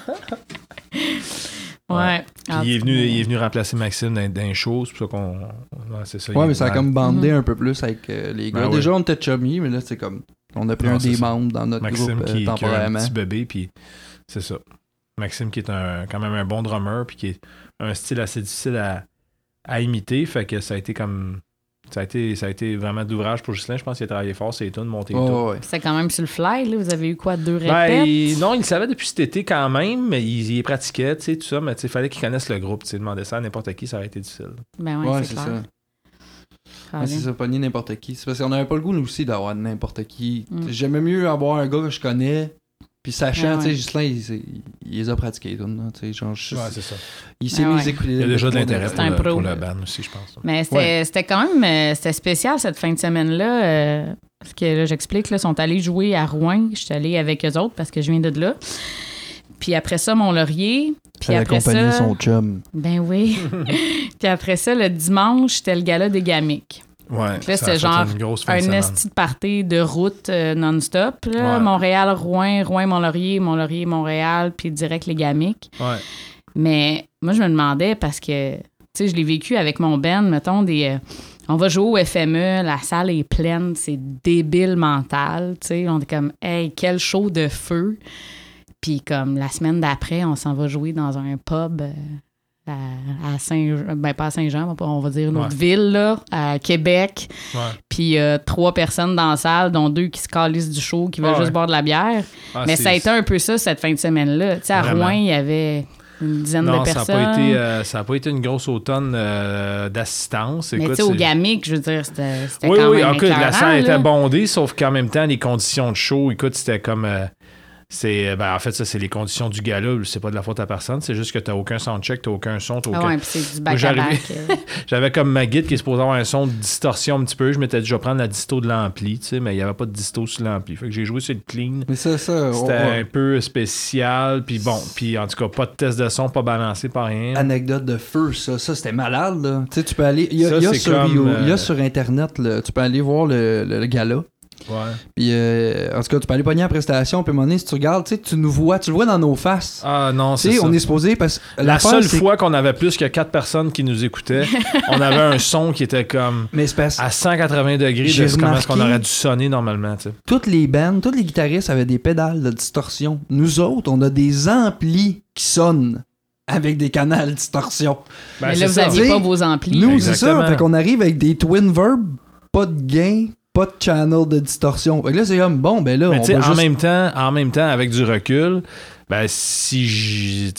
ouais. Ah, Puis il est, venu, il est venu remplacer Maxime dans, dans les shows, c'est pour ça qu'on... Ouais, c'est ça. Ouais, mais ça a mal. comme bandé Mhm. un peu plus avec euh, les gars. Ben Déjà, ouais. on était chummy, mais là, c'est comme. On a pris Non, un des ça. membres dans notre Maxime groupe euh, qui, qui a un petit bébé, puis c'est ça. Maxime qui est un, quand même un bon drummer, puis qui est un style assez difficile à, à imiter, fait que ça a été comme... Ça a été, ça a été vraiment d'ouvrage pour Ghislain. Je pense qu'il a travaillé fort, c'est tout, de monter Ouais, tout. ouais. C'est quand même sur le fly, là. Vous avez eu quoi, deux Ben, répètes? il- non, il le savait depuis cet été quand même, mais il, il pratiquait, tu sais, tout ça, mais tu sais, il fallait qu'il connaisse le groupe, tu demander ça à n'importe qui, ça aurait été difficile. Ben ouais, Ouais, c'est ça. Ah, Ouais, c'est ça, pas ni n'importe qui. C'est parce qu'on avait pas le goût, nous aussi, d'avoir n'importe qui. Mm. J'aimais mieux avoir un gars que je connais, puis sachant, Ah tu sais, ouais. Il, il- il les a pratiqués, tu sais, genre, je- c'est ça. il s'est Ah mis ouais. les écouter. Il y a déjà de l'intérêt C'est pour, le- le band aussi, je pense. Mais c'était Ouais. c'était quand même euh, c'était spécial cette fin de semaine-là. euh, parce que là, j'explique, là, ils sont allés jouer à Rouen. Je suis allée avec eux autres parce que je viens de là. Puis après ça, Mont-Laurier. Puis Elle après accompagnait ça, son chum. ben oui. Puis après ça, le dimanche, c'était le gala des gamiques. Ouais, Là, fait genre Un esti de party de route euh, non-stop. Ouais. Montréal, Rouen, Rouen, Mont-Laurier, Mont-Laurier, Montréal, puis direct les gamiques. Ouais. Mais moi, je me demandais parce que, tu sais, je l'ai vécu avec mon Ben, mettons, des. euh, on va jouer au FME, la salle est pleine, c'est débile mental, tu sais. On est comme, hey, quel show de feu. Puis, comme la semaine d'après, on s'en va jouer dans un pub euh, à, Saint. Ben, pas à Saint-Jean, on va dire une autre ville, là, à Québec. Puis, euh, trois personnes dans la salle, dont deux qui se calissent du show, qui veulent Ah juste ouais. boire de la bière. Ah, Mais ça a été un peu ça cette fin de semaine-là. Tu sais, à Vraiment. Rouen, il y avait une dizaine Non, de ça personnes. n'a pas, été, euh, ça a pas été une grosse automne euh, d'assistance. Mais tu sais, au Gamic, je veux dire, c'était Oui, quand oui, même écoute, la écœurant, salle là. était bondée, sauf qu'en même temps, les conditions de show, écoute, c'était comme. euh, c'est, ben, en fait, ça, c'est les conditions du gala. C'est pas de la faute à personne. C'est juste que t'as aucun soundcheck, t'as aucun son, t'as Ah aucun. ouais, puis c'est du Moi, bac à j'arrivais- bac. euh. J'avais comme ma guide qui est supposée avoir un son de distorsion un petit peu. Je m'étais dit, je vais prendre la disto de l'ampli, tu sais, mais il n'y avait pas de disto sur l'ampli. Fait que j'ai joué sur le clean. Mais ça, ça. C'était un peu spécial, puis bon, puis en tout cas, pas de test de son, pas balancé, pas rien. Anecdote de feu, ça, ça c'était malade. Là. Tu sais, tu peux aller. Il y a, Ça, il y a c'est sur, comme, Yo- il y a euh, sur Internet, là, tu peux aller voir le, le, le gala. Ouais. Puis, euh, en tout cas, tu peux aller pogner en prestation. Puis, à un moment donné, si tu regardes, tu sais, tu nous vois, tu le vois dans nos faces. Ah non, tu c'est sais, ça. on est supposé parce que La l'affaire, seule fois qu'on avait plus que quatre personnes qui nous écoutaient, on avait un son qui était comme Mais parce à 180 degrés de comment est-ce qu'on aurait dû sonner normalement. tu sais. toutes les bands, tous les guitaristes avaient des pédales de distorsion. Nous autres, on a des amplis qui sonnent avec des canals de distorsion. Ben, Mais là, vous n'aviez pas vos amplis. Nous, c'est ça. Fait qu'on arrive avec des twin verbs, pas de gain, pas de channel de distorsion. Fait que là, c'est comme, bon, ben là, Mais on va en juste... même temps, en même temps, avec du recul, ben si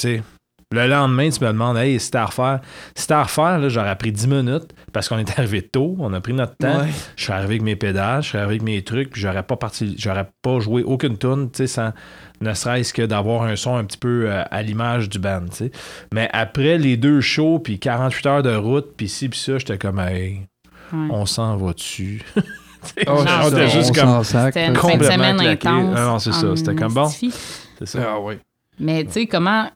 le lendemain, tu me demandes, hey, si c'était à refaire, si c'était à refaire, là, j'aurais pris 10 minutes parce qu'on est arrivé tôt, on a pris notre temps. Ouais. Je serais arrivé avec mes pédales, je serais arrivé avec mes trucs, puis j'aurais pas parti, j'aurais pas joué aucune tune, tu sais, sans ne serait-ce que d'avoir un son un petit peu euh, à l'image du band, tu sais. Mais après les deux shows, puis 48 heures de route, puis ci, puis ça, j'étais comme, hey, Ouais. on s'en va dessus. Oh, on était juste comme. C'était une fin de complètement semaine intense. Ah non, c'est ça, en c'était comme bon. c'est ça. Ah oui. Mais tu sais, comment.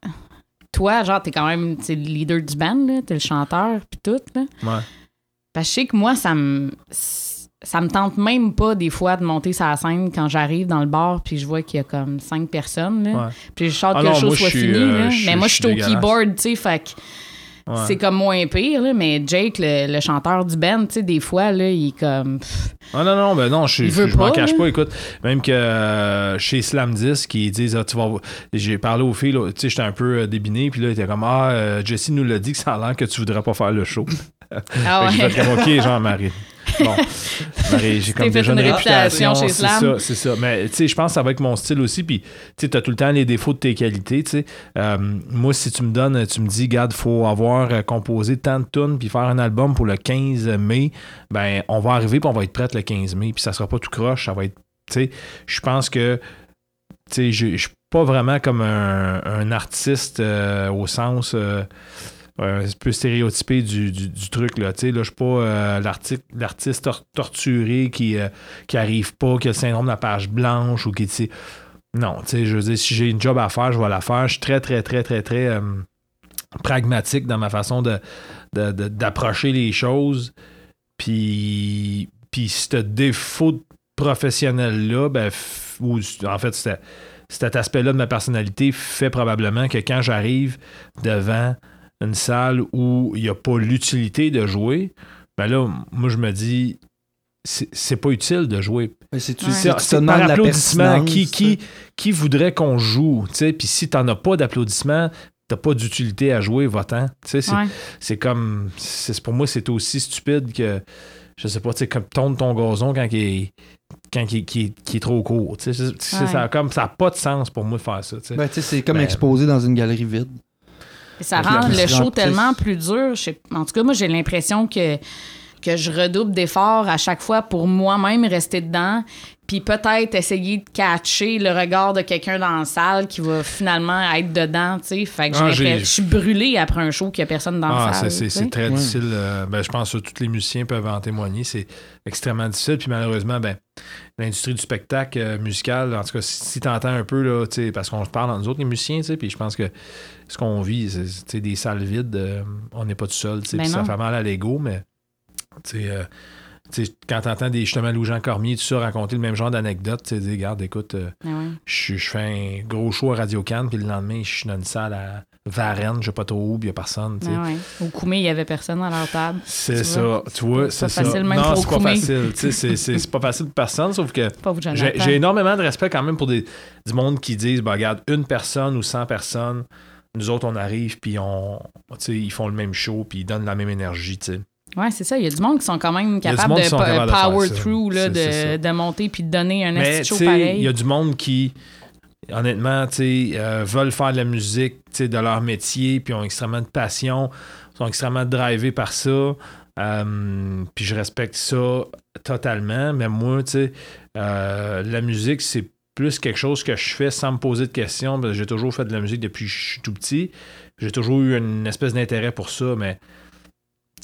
Toi, genre, t'es quand même t'es le leader du band, là. T'es le chanteur, puis tout, là. Ouais. Parce que je sais que moi, ça me. Ça me tente même pas des fois de monter sur la scène quand j'arrive dans le bar puis je vois qu'il y a comme cinq personnes. Là. Ouais. Puis je chante Ah que show moi, soit je suis, fini. euh, Mais moi, je suis au keyboard, tu sais. Fait que Ouais. c'est comme moins pire. Là. Mais Jake, le, le chanteur du band, tu sais, des fois, là, il est comme. Ah non, non, ben non, je, je, je m'en cache pas. Écoute, même que euh, chez Slam 10, qui disent, ah, tu vas j'ai parlé aux filles, tu sais, j'étais un peu euh, débiné, puis là, il était comme, ah, euh, Jessie nous l'a dit que ça a l'air que tu voudrais pas faire le show. Ah Fait que ouais. j'ai fait comme, ok, genre, Marie. Bon, j'ai comme déjà une une réputation chez C'est ça, c'est ça. Mais tu sais, je pense que ça va avec mon style aussi. Puis tu t'as tout le temps les défauts de tes qualités. Euh, moi, si tu me donnes, tu me dis, garde, faut avoir euh, composé tant de tunes puis faire un album pour le 15 mai. Ben, on va arriver puis on va être prête le 15 mai. Puis ça sera pas tout croche. Ça va être, tu sais, je pense que tu sais, je je suis pas vraiment comme un, un artiste euh, au sens euh, un peu stéréotypé du, du, truc. Là. Je suis pas euh, l'arti- l'artiste tor- torturé qui, euh, qui arrive pas, qui a le syndrome de la page blanche ou qui. tu sais, Non, tu sais, je veux dire, si j'ai une job à faire, je vais la faire. Je suis très, très, très, très, très euh, pragmatique dans ma façon de, de- de- d'approcher les choses. Puis, puis ce défaut professionnel-là, ben, ou en fait, cet aspect-là de ma personnalité fait probablement que quand j'arrive devant une salle où il n'y a pas l'utilité de jouer, ben là, moi, je me dis, c'est c'est pas utile de jouer. C'est Ouais. par la applaudissement. Qui, qui, qui voudrait qu'on joue? tu sais? Puis si t'en as pas d'applaudissement, t'as pas d'utilité à jouer, sais, C'est Ouais. comme. c'est- Pour moi, c'est aussi stupide que. Je sais pas, tu sais, comme tondre ton gazon quand il est, quand il, qu'il est, trop court. Ouais. Ça a comme ça a pas de sens pour moi de faire ça. tu sais. Ben, c'est comme Ben- exposé dans une galerie vide. Et ça rend le show tellement plus dur. Je sais- En tout cas, moi, j'ai l'impression que que je redouble d'efforts à chaque fois pour moi-même rester dedans, puis peut-être essayer de catcher le regard de quelqu'un dans la salle qui va finalement être dedans, tu sais. Fait que Ah, l'impression- je suis brûlée après un show qu'il n'y a personne dans Ah, la c'est- salle. c'est très Ouais. difficile. euh, ben, je pense que tous les musiciens peuvent en témoigner. C'est extrêmement difficile. Puis malheureusement, ben, l'industrie du spectacle euh, musical, en tout cas, si, tu entends un peu, là, tu sais, parce qu'on se parle entre nous autres, les musiciens, tu sais, puis je pense que ce qu'on vit, c'est des salles vides. euh, on n'est pas tout seul. tu sais, Ben ça fait mal à l'ego, mais tu sais, euh, tu sais, quand tu entends des, justement Lou-Jean Cormier, tout ça, raconter le même genre d'anecdote, tu sais, dis, regarde, écoute, euh, Ah ouais. je, je fais un gros show à Radio Cannes, puis le lendemain, je suis dans une salle à Varennes, je sais pas trop où, puis il n'y a personne. tu sais. Ah ouais. Au Koumé, il n'y avait personne à leur table. C'est Tu ça, tu vois, C'est ça. facile même non, c'est pas facile. tu sais, c'est- pas facile pour personne, sauf que j'ai énormément de respect quand même pour des, du monde qui disent, bah, regarde, une personne ou 100 personnes, nous autres, on arrive, puis on, tu sais, ils font le même show, puis ils donnent la même énergie, tu sais. Ouais, c'est ça. Il y a du monde qui sont quand même capables de power through, là, de, monter puis de donner un Mais show pareil. il y a du monde qui, honnêtement, euh, veulent faire de la musique, de leur métier, puis ont extrêmement de passion, sont extrêmement drivés par ça. Euh, puis je respecte ça totalement. Mais moi, tu sais, euh, la musique, c'est plus quelque chose que je fais sans me poser de questions. J'ai toujours fait de la musique depuis que je suis tout petit. J'ai toujours eu une espèce d'intérêt pour ça, mais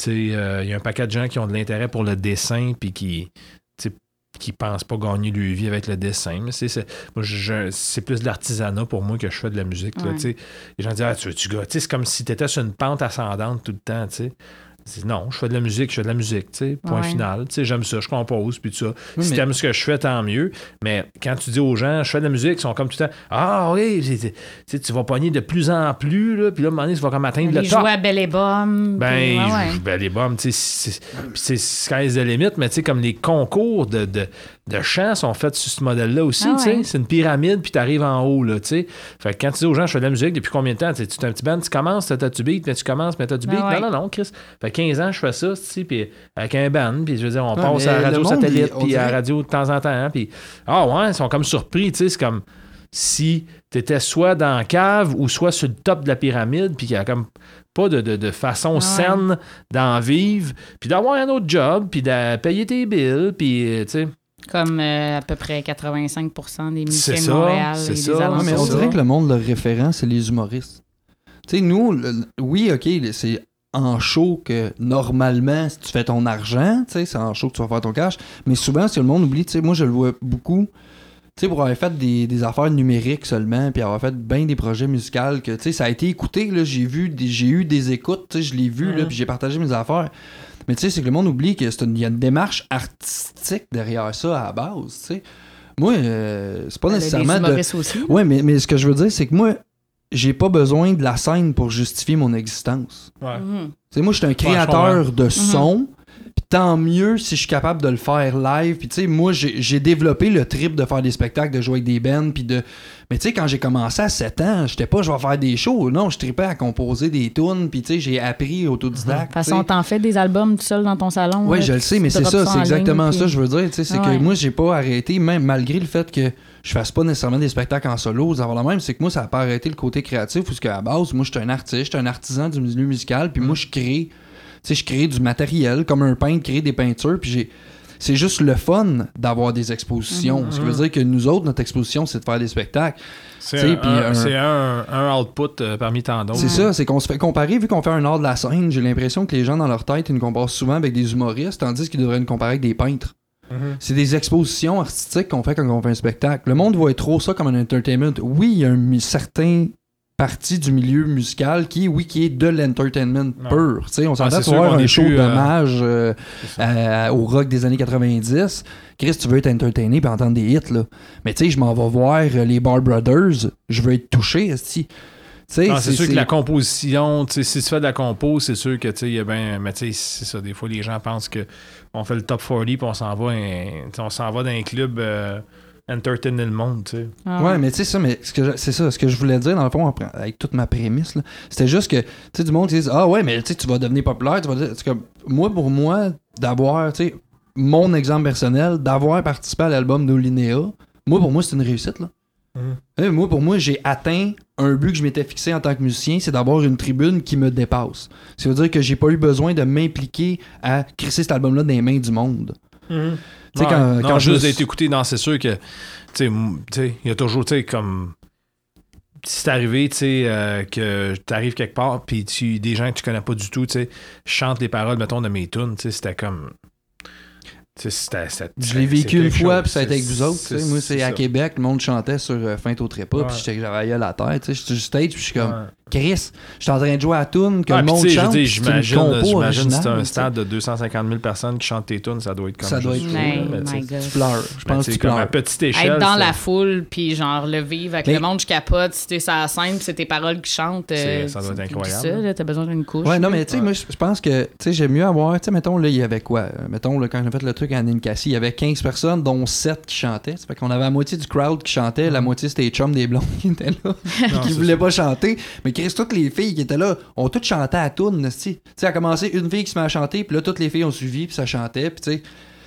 sais, euh, il y a un paquet de gens qui ont de l'intérêt pour le dessin, puis qui, qui pensent pas gagner leur vie avec le dessin. Mais c'est, c'est, moi, je- je- c'est plus de l'artisanat pour moi que je fais de la musique. là, Ouais. Les gens disent Ah, tu, tu gars, tu sais, c'est comme si tu étais sur une pente ascendante tout le temps. tu sais. Je dis, non, je fais de la musique, je fais de la musique, tu sais, point Ouais. final. Tu sais, j'aime ça, je compose, puis tout ça. Oui, si mais- t'aimes ce que je fais, tant mieux. Mais quand tu dis aux gens, je fais de la musique, ils sont comme tout le temps, ah oui, tu vas pogner de plus en plus, là, puis là, à un moment donné, tu vas comme atteindre le top. jouets à Belle et Bomme. Ben, puis- ouais, ouais. ben, les bombes, tu sais, c'est- puis c'est sky's the limit, mais tu sais, comme les concours de, de, de chant sont faits sur ce modèle-là aussi, Ah tu ouais. C'est une pyramide, puis t'arrives en haut, là, tu sais. Fait que quand tu dis aux gens, je fais de la musique depuis combien de temps? Tu tu es un petit band, tu commences, t'as du beat, mais tu commences, mais t'as du beat. Ah ouais. Non, non, non, Chris. Fait 15 ans, je fais ça, tu sais, puis avec un band, puis je veux dire, on Ouais, passe à la radio monde, satellite, puis à la radio de temps en temps, hein, puis ah ouais, ils sont comme surpris, tu sais, c'est comme si t'étais soit dans la cave ou soit sur le top de la pyramide, puis qu'il y a comme pas de, de- de façon Ah ouais. saine d'en vivre, puis d'avoir un autre job, puis de payer tes bills, puis tu sais. Comme euh, à peu près 85% des musiciens C'est de ça, Montréal c'est et ça. mais on ça. dirait que le monde, le référent, c'est les humoristes. Tu sais, nous, le- oui, OK, c'est en show que normalement, si tu fais ton argent, tu sais, c'est en show que tu vas faire ton cash. Mais souvent, si le monde oublie, tu sais, moi, je le vois beaucoup, tu sais, pour avoir fait des, des affaires numériques seulement, puis avoir fait bien des projets musicaux, que, tu sais, ça a été écouté, là, j'ai vu, j'ai eu des écoutes, tu sais, je l'ai vu, là, puis j'ai partagé mes affaires. Mais tu sais, c'est que le monde oublie qu'il y a une démarche artistique derrière ça à la base, tu sais. Moi, euh, c'est pas Ben, nécessairement de... aussi. Ouais, mais, mais ce que je veux dire, c'est que moi, j'ai pas besoin de la scène pour justifier mon existence. Mhm. Tu sais, moi, je suis un créateur de son. Puis tant mieux si je suis capable de le faire live. Puis tu sais, moi, j'ai développé le trip de faire des spectacles, de jouer avec des bands. Puis de. Mais tu sais, quand j'ai commencé à 7 ans, j'étais pas, je vais faire des shows. Non, je tripais à composer des tunes. Puis tu sais, j'ai appris De autodidacte. toute façon, t'en fais des albums tout seul dans ton salon. Oui, je le puis sais, mais c'est ça, c'est ligne, exactement puis- ça, je veux dire. tu sais, C'est ouais. que moi, j'ai pas arrêté, même malgré le fait que je fasse pas nécessairement des spectacles en solo, d'avoir la même, c'est que moi, ça a pas arrêté le côté créatif, parce qu'à base, moi, je suis un artiste, je suis un artisan du milieu musical, puis moi, je crée, sais, je crée du matériel, comme un peintre crée des peintures, puis j'ai. C'est juste le fun d'avoir des expositions. Ce qui veut dire que nous autres, notre exposition, c'est de faire des spectacles. C'est un, un- un- output euh, parmi tant d'autres. C'est ça, c'est qu'on se fait comparer, vu qu'on fait un art de la scène, j'ai l'impression que les gens dans leur tête, ils nous comparent souvent avec des humoristes, tandis qu'ils devraient nous comparer avec des peintres. Mhm. C'est des expositions artistiques qu'on fait quand on fait un spectacle. Le monde voit trop ça comme un entertainment. Oui, il y a un certain partie du milieu musical qui, oui, qui est de l'entertainment pur. Tu sais, on s'entend sûr voir un show euh, d'hommage euh, euh, au rock des années 90. Chris, tu veux être entertainé et entendre des hits, là. Mais tu sais, je m'en vais voir les Bar Brothers, je veux être touché, Non, c'est sûr que la composition, si tu fais de la compo, c'est sûr que tu sais, bien. Mais tu sais, c'est ça. Des fois, les gens pensent que on fait le top 40 puis on s'en va, un- on s'en va dans un club euh, entertainer le monde, tu sais. Ah Ouais, mais tu sais, ça, mais ce que je- c'est ça, ce que je voulais dire, dans le fond, avec toute ma prémisse, là, c'était juste que, tu sais, du monde qui dit, ah ouais, mais tu sais, tu vas devenir populaire, tu vas dire, comme, moi, pour moi, d'avoir, tu sais, mon exemple personnel, d'avoir participé à l'album de Linéa, moi, pour moi, c'est une réussite, là. Euh, Moi, pour moi, j'ai atteint un but que je m'étais fixé en tant que musicien, c'est d'avoir une tribune qui me dépasse. Ça veut dire que j'ai pas eu besoin de m'impliquer à crisser cet album-là dans les mains du monde. Tu sais, Ouais, quand, non, quand je juste d'être écouté, non, c'est sûr que, tu sais, tu il y a toujours, tu sais, comme, si c'est arrivé, tu sais, euh, que t'arrives quelque part, puis tu, des gens que tu connais pas du tout, tu sais, chantent les paroles, mettons, de mes tunes, tu sais, c'était comme, tu sais, c'était, c'était- Je l'ai c'est vécu une fois, puis ça a été avec c'est- vous autres. tu sais. Moi, c'est à ça. Québec, le monde chantait sur euh, Fin au trépas, puis j'étais j'avais à la terre. tu sais. J'étais sur stage, puis je suis comme, Ouais. Chris, je suis en train de jouer à tune que Ah, le monde chante. j'imagine, j'imagine c'est un stade de 250 000 personnes qui chantent tes tunes, ça doit être comme Ça doit être mais tu sais, my God. Tu pleures. Je pense tu que tu comme à pleures. petite échelle. Être dans la foule, puis genre le vivre avec Mais- le monde, je capote, si t'es sur la scène, puis c'est tes paroles qui chantent. euh, C'est- ça doit être c'est- incroyable. Ça, là, t'as besoin d'une couche. Ouais, non, mais tu sais, Ouais. moi, je pense que, tu sais, j'aime mieux avoir, tu sais, mettons, là, il y avait quoi? Mettons, là, quand j'ai fait le truc à Ninkasi, il y avait 15 personnes, dont 7 qui chantaient. Ça fait qu'on avait la moitié du crowd qui chantait, la moitié c'était les chums des blondes qui étaient là, qui voulaient pas chanter. Mais Chris, toutes les filles qui étaient là ont toutes chanté à tu sais. Tu sais, a commencé une fille qui se met à chanter, puis là, toutes les filles ont suivi, puis ça chantait, puis tu sais.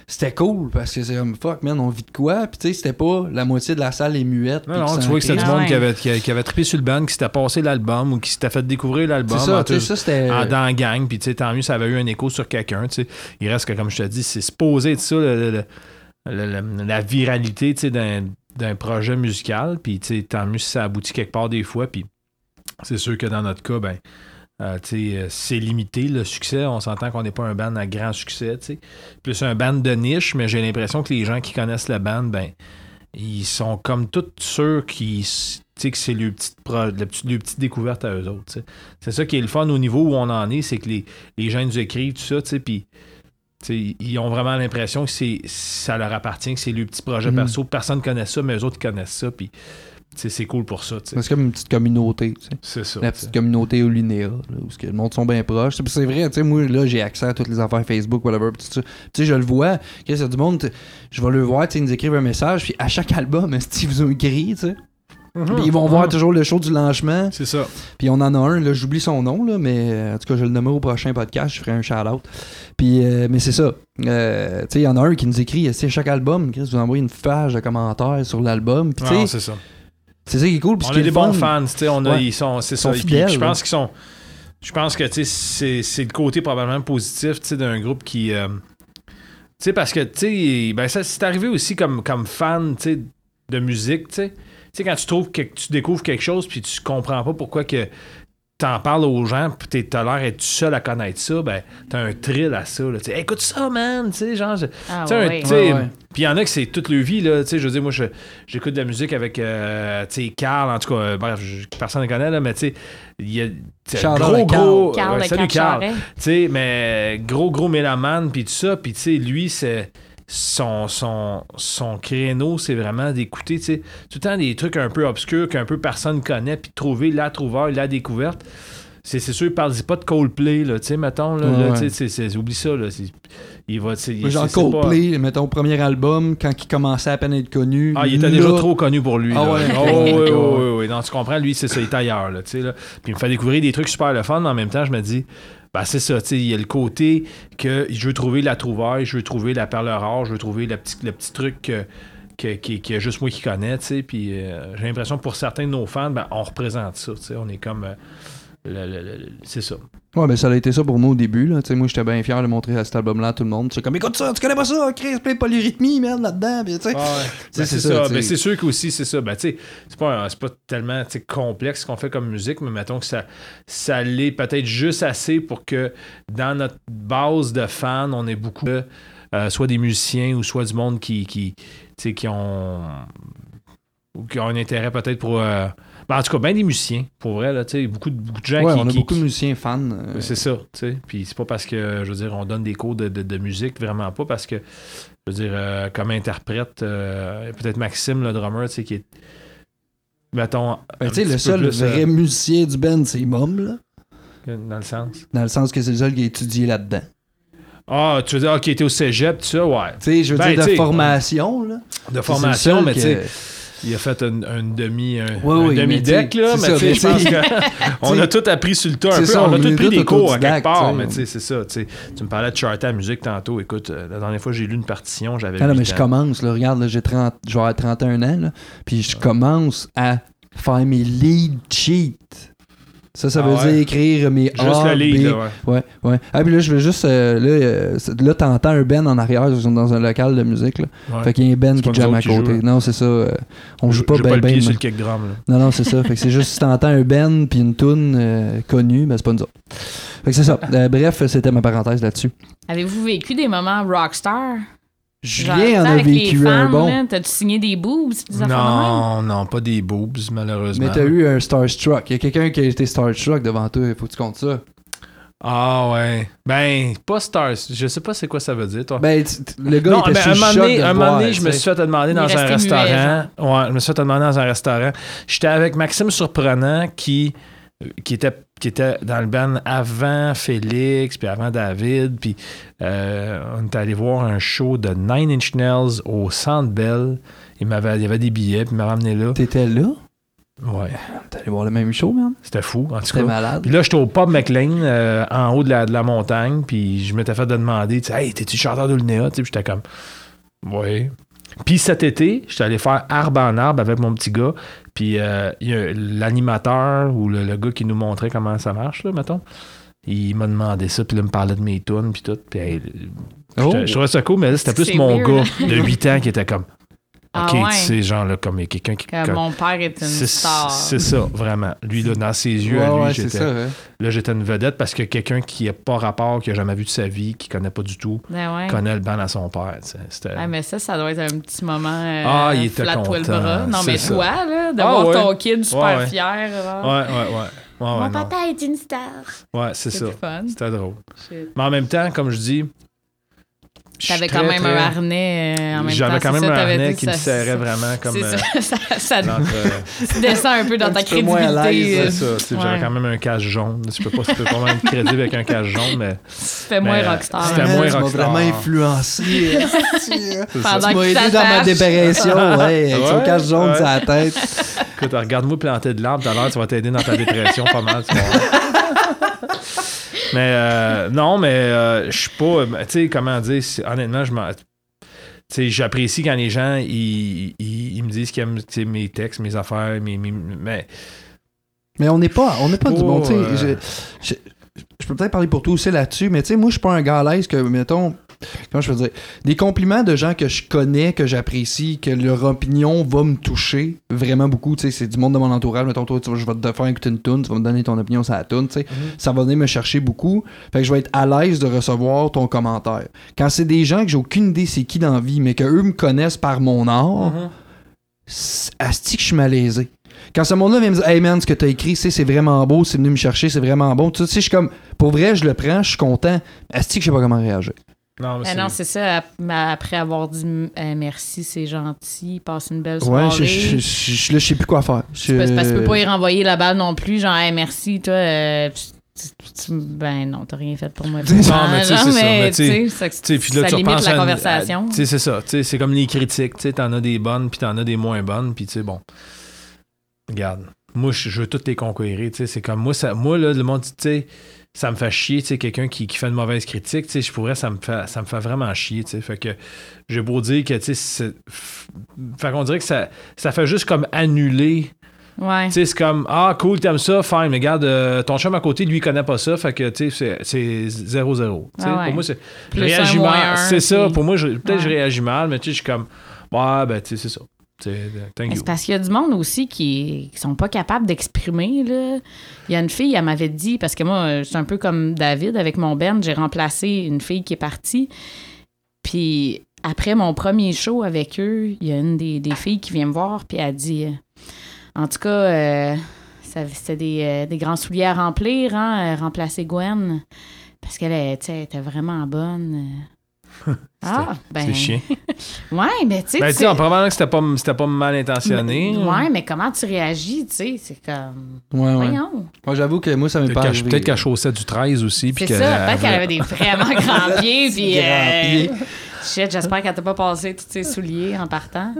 C'était cool parce que c'est comme fuck man, on vit de quoi? Puis tu sais, c'était pas la moitié de la salle est muette. Non, tu vois que c'était du monde qui avait, qui, qui avait trippé sur le band, qui s'était passé l'album ou qui s'était fait découvrir l'album. C'est ça, en tu sais, tout- ça c'était. en- dans la gang, puis tu sais, tant mieux, ça avait eu un écho sur quelqu'un, tu sais. Il reste que, comme je te dis, c'est supposé de ça, le- le- le- le- le- la viralité, tu sais, d'un, d'un projet musical, puis tu sais, tant mieux si ça aboutit quelque part des fois, puis c'est sûr que dans notre cas, ben, euh, euh, c'est limité le succès. On s'entend qu'on n'est pas un band à grand succès, tu sais. Plus un band de niche, mais j'ai l'impression que les gens qui connaissent la band, ben, ils sont comme tous tu sais, que c'est le petite, petite, le découverte à eux autres. C'est ça qui est le fun au niveau où on en est, c'est que les, les gens nous écrivent tout ça, puis ils ont vraiment l'impression que c'est ça leur appartient, que c'est le petit projet Mhm. perso. Personne ne connaît ça, mais eux autres connaissent ça, puis c'est cool pour ça. tu sais. C'est comme une petite communauté, tu sais. C'est ça. la petite communauté au Linéa, là, où ce que le monde sont bien proches. C'est- C'est vrai, tu sais, moi, là, j'ai accès à toutes les affaires Facebook, whatever, pis tout ça. Tu sais, je le vois, qu'il y a du monde, je vais le voir, ils nous écrivent un message, puis à chaque album, ils vous ont écrit, tu sais? Puis ils vont voir toujours le show du lancement, C'est ça. puis on en a un, là, j'oublie son nom, là, mais en tout cas, je le nommerai au prochain podcast, je ferai un shout-out. Puis, euh, mais c'est ça. Euh, tu sais, il y en a un qui nous écrit, sais, chaque album, Chris, vous envoyez une page de commentaires sur l'album, c'est ça. C'est ça qui est cool. On a des bons fans, tu sais, on a, Ouais. ils sont, c'est Ils sont ça. Fidèles, je pense qu'ils sont, je pense que, tu sais, c'est, c'est le côté probablement positif, tu sais, d'un groupe qui, euh, tu sais, parce que, tu sais, ben ça, c'est arrivé aussi comme, comme fan, tu sais, de musique, tu sais. Tu sais, quand tu trouves que tu découvres quelque chose, puis tu comprends pas pourquoi que t'en parles aux gens, puis t'es- t'as l'air d'être tout seul à connaître ça, ben, t'as un thrill à ça, là. Écoute ça, man, tu sais, genre, je- Ah, tu sais, un- ouais. tu sais, Ouais, ouais. Puis il y en a que c'est toute leur vie, là. Tu sais, je veux dire, moi, je- j'écoute de la musique avec, euh, tu sais, Carl, en tout cas, euh, bref, personne ne connaît, là, mais tu sais, il y a. gros, Carl. gros. Carl, ouais, salut, Carl. Carl. Tu sais, mais gros, gros mélomane, puis tout ça. Puis tu sais, lui, c'est. Son, son, son créneau, c'est vraiment d'écouter, tu sais, tout le temps des trucs un peu obscurs qu'un peu personne connaît, puis trouver la trouvaille, la découverte. C'est sûr, il parle pas de Coldplay, là, tu sais, mettons, là, Ouais, ouais. oublie ça, là. Il va, tu sais, il- Genre pas- Coldplay, mettons, premier album, quand il commençait à peine à être connu. Ah, il était là- déjà trop connu pour lui. Ah là. ouais? Oh, oui, oui, Ouais. oui, oui. Non, tu comprends, lui, c'est ça, il est ailleurs, là, tu sais, là. Puis il me fait découvrir des trucs super le fun, mais en même temps, je me dis, ben c'est ça, il y a le côté que je veux trouver la trouvaille, je veux trouver la perle rare, je veux trouver le petit, le petit truc que, que, qui, juste moi qui connais, tu sais, puis euh, j'ai l'impression que pour certains de nos fans, ben, on représente ça, tu sais, on est comme... euh, c'est ça. Ouais, ben ça a été ça pour moi au début. Là. Moi, j'étais bien fier de montrer à cet album-là à tout le monde. C'est comme, écoute ça, tu connais pas ça, Chris, plein de polyrythmie, merde, là-dedans. Tu sais. Ben, c'est ça, ça. Ben, c'est sûr qu'aussi, c'est ça. Ben, c'est pas, pas tellement complexe ce qu'on fait comme musique, mais mettons que ça, ça l'est peut-être juste assez pour que dans notre base de fans, on ait beaucoup de, euh, soit des musiciens ou soit du monde qui, qui, qui ont ou qui ont un intérêt peut-être pour. euh, ben, en tout cas, bien des musiciens, pour vrai, là, tu beaucoup, de- beaucoup de gens ouais, qui. on a qui- beaucoup qui- de musiciens fans. euh, c'est ça, tu sais. Puis c'est pas parce que, je veux dire, on donne des cours de, de- de musique, vraiment pas, parce que, je veux dire, euh, comme interprète, euh, peut-être Maxime, le drummer, tu sais, qui est. Mettons. Ben, tu sais, le seul plus, vrai musicien du band, c'est Mom, là. dans le sens? Dans le sens que c'est le seul qui a étudié là-dedans. Ah, tu veux dire, ah, qui était au cégep, tout ça, ouais. Tu sais, je veux Ben, dire, de tu formation, là. De formation, mais tu sais. Il a fait un, un demi un, oui, tu sais, là, mais tu sais, on a tout appris sur le tas un peu. ça, on a on est pris des cours à quelque part, mais tu sais, c'est ça. tu me parlais de charter à musique tantôt. Écoute, euh, la dernière fois, j'ai lu une partition, j'avais Ah non, mais je commence, là, regarde, j'ai 30, je vais avoir 31 ans, là, puis je commence à faire mes lead sheets. Ça, ça Ah veut ouais? dire écrire mes Juste A, le lead, B. là, ouais. Ouais, ouais. Ah, puis là, je veux juste. euh, là, euh, là t'entends un band en arrière, ils sont dans un local de musique, là. Ouais. Fait qu'il y a un C'est qui jamme à qui côté. jouent, Non, c'est ça. euh, on joue pas ben ben. là. Non, non, c'est ça. fait que c'est juste si t'entends un band puis une tune euh, connue, ben c'est pas nous autres. Fait que c'est ça. Euh, bref, c'était ma parenthèse là-dessus. Avez-vous vécu des moments rockstar? Julien en a vécu un bon. T'as-tu signé des boobs? des? Non, non, pas des boobs, malheureusement. Mais t'as eu un Starstruck. Il y a quelqu'un qui a été Starstruck devant toi. Faut que tu comptes ça. Ah ouais. Ben, pas Stars. Je sais pas c'est quoi ça veut dire, toi. Ben, le gars non, était mais sous un le moment choc donné, de un moment donné, je me suis fait demander Il dans un restaurant. Ouais, je me suis fait demander dans un restaurant. J'étais avec Maxime Surprenant qui, qui, était, qui était dans le band avant Félix, puis avant David. Puis euh, on est allé voir un show de Nine Inch Nails au Centre Bell. Il, m'avait, il y avait des billets, puis il m'a ramené là. T'étais là? Ouais, T'es allé voir le même show, man? c'était fou, en tout C'était cas. malade. Puis là, j'étais au pub McLean, euh, en haut de la, de la montagne, puis je m'étais fait de demander, tu sais, hey, t'es-tu chanteur de l'UNEA? Puis j'étais comme, oui. Puis cet été, j'étais allé faire arbre en arbre avec mon petit gars, puis euh, il y a l'animateur ou le, le gars qui nous montrait comment ça marche, là, mettons. Il m'a demandé ça, puis là, il me parlait de mes tunes, puis tout. Puis, hey, Oh. je, je trouvais ça cool, mais là, c'était plus mon weird. gars de 8 ans qui était comme, Ah OK, ouais. tu sais, genre, là, comme il y a quelqu'un qui. Que comme- mon père est une c'est star. c'est ça, vraiment. Lui, là, dans ses yeux, Ouais, à lui, ouais, c'est j'étais ça. Là, j'étais une vedette parce que quelqu'un qui n'a pas rapport, qui n'a jamais vu de sa vie, qui connaît pas du tout, Ben ouais. connaît le band à son père. C'était... Ah, mais ça, ça doit être un petit moment. euh, Ah, il était flatte-toi le content, bras. Non, c'est mais ça. toi, là, de Ah, voir ouais. ton kid super Ouais, ouais. fier. genre. Ouais, ouais, ouais. Ouais, ouais, Mon non. papa est une star. Ouais, c'est C'est ça. C'était drôle. Shit. Mais en même temps, comme je dis. T'avais quand même très- un harnais euh, en même temps. J'avais quand même ça, un harnais qui que me ça- serrait vraiment comme. Euh, ça, ça, ça euh, tu descends un peu dans Un ta petit peu moins à crédibilité. l'aise, euh, c'est ça. tu sais, J'avais quand même un cache jaune. Je peux pas, je peux pas même être crédible avec un cache jaune, mais. Fais moins euh, rockstar. c'était hein. moins Tu m'as rockstar. vraiment influencé. Pendant tu m'as qu'il aidé dans ma dépression, ouais, avec son cache jaune sur la tête. Écoute, regarde-moi planter de l'arbre tout à l'heure, tu vas t'aider dans ta dépression pas mal, tu. Mais euh, non, mais euh, je suis pas. Tu sais, comment dire, honnêtement, je m'en. J'apprécie quand les gens ils, ils- ils me disent qu'ils aiment mes textes, mes affaires, mes, mes- mais Mais on n'est pas, on n'est pas du bon. euh. je, je- je peux peut-être parler pour toi aussi là-dessus, mais tu sais, moi, je suis pas un gars à l'aise que, mettons, comment je peux dire, des compliments de gens que je connais, que j'apprécie, que leur opinion va me toucher vraiment beaucoup. Tu sais, c'est du monde de mon entourage. Mettons, toi, je vais te faire écouter une tune, tu vas me donner ton opinion sur la tune, tu sais. Ça va venir me chercher beaucoup. Fait que je vais être à l'aise de recevoir ton commentaire. Quand c'est des gens que j'ai aucune idée c'est qui dans la vie, mais qu'eux me connaissent par mon art, c'est- asti que je suis malaisé. Quand ce monde-là vient me dire Hey man, ce que t'as écrit, c'est c'est vraiment beau, c'est venu me chercher, c'est vraiment bon. Tu sais, je suis comme, pour vrai, je le prends, je suis content. Asti que je sais pas comment réagir. Non, mais Ah c'est- non, c'est ça. Après avoir dit euh, merci, c'est gentil, passe une belle Ouais, soirée. je, je, je, je- là, je sais plus quoi faire. Je- parce que tu peux pas y renvoyer la balle non plus. Genre, Hey, merci, toi. euh, ben non, t'as rien fait pour moi. Non, mais tu sais, c'est ça, mais ça, Tu sais, puis là, ça tu limite la conversation. Tu sais, c'est ça. C'est comme les critiques. Tu sais, t'en as des bonnes, puis t'en as des moins bonnes, puis tu sais, bon. Regarde. Moi, je, je veux toutes les conquérir. Tu sais, c'est comme moi, ça, moi là, le monde, tu sais, ça me fait chier, tu sais, quelqu'un qui, qui fait une mauvaise critique, tu sais, je pourrais, ça me fait, ça me fait vraiment chier, tu sais. Fait que j'ai beau dire que, tu sais, fait qu'on dirait que ça, ça fait juste comme annuler Ouais. tu sais, c'est comme, ah, cool, t'aimes ça, fine, mais regarde, euh, ton chum à côté, lui, il connaît pas ça, fait que, tu sais, c'est- c'est 0-0. Tu sais, Ah ouais. Pour moi, c'est. Réagis mal. C'est ça, pour moi, peut-être que je Ouais. réagis mal, mais tu sais, je suis comme, ouais, ben, tu sais, c'est ça. C'est parce qu'il y a du monde aussi qui, qui sont pas capables d'exprimer. Il y a une fille, elle m'avait dit, parce que moi, c'est un peu comme David avec mon Ben, j'ai remplacé une fille qui est partie. Puis après mon premier show avec eux, il y a une des, des filles qui vient me voir, puis elle dit En tout cas, euh, c'était des, euh, des grands souliers à remplir, hein, remplacer Gwen. Parce qu'elle était vraiment bonne. Ah, ben. C'est chiant. Ouais, mais tu sais. Ben, tu sais, en probablement que c'était pas, c'était pas mal intentionné. Ouais, mais comment tu réagis, tu sais? C'est comme. Ouais, ouais. Voyons. Moi, j'avoue que moi, ça m'est Peut-être pas qu'elle arrivé. peut-être qu'elle chaussait du 13 aussi. puis C'est qu'elle- ça. Peut-être qu'elle avait des vraiment grands pieds, puis. Euh. Shit, j'espère qu'elle t'a pas passé tous ses souliers en partant.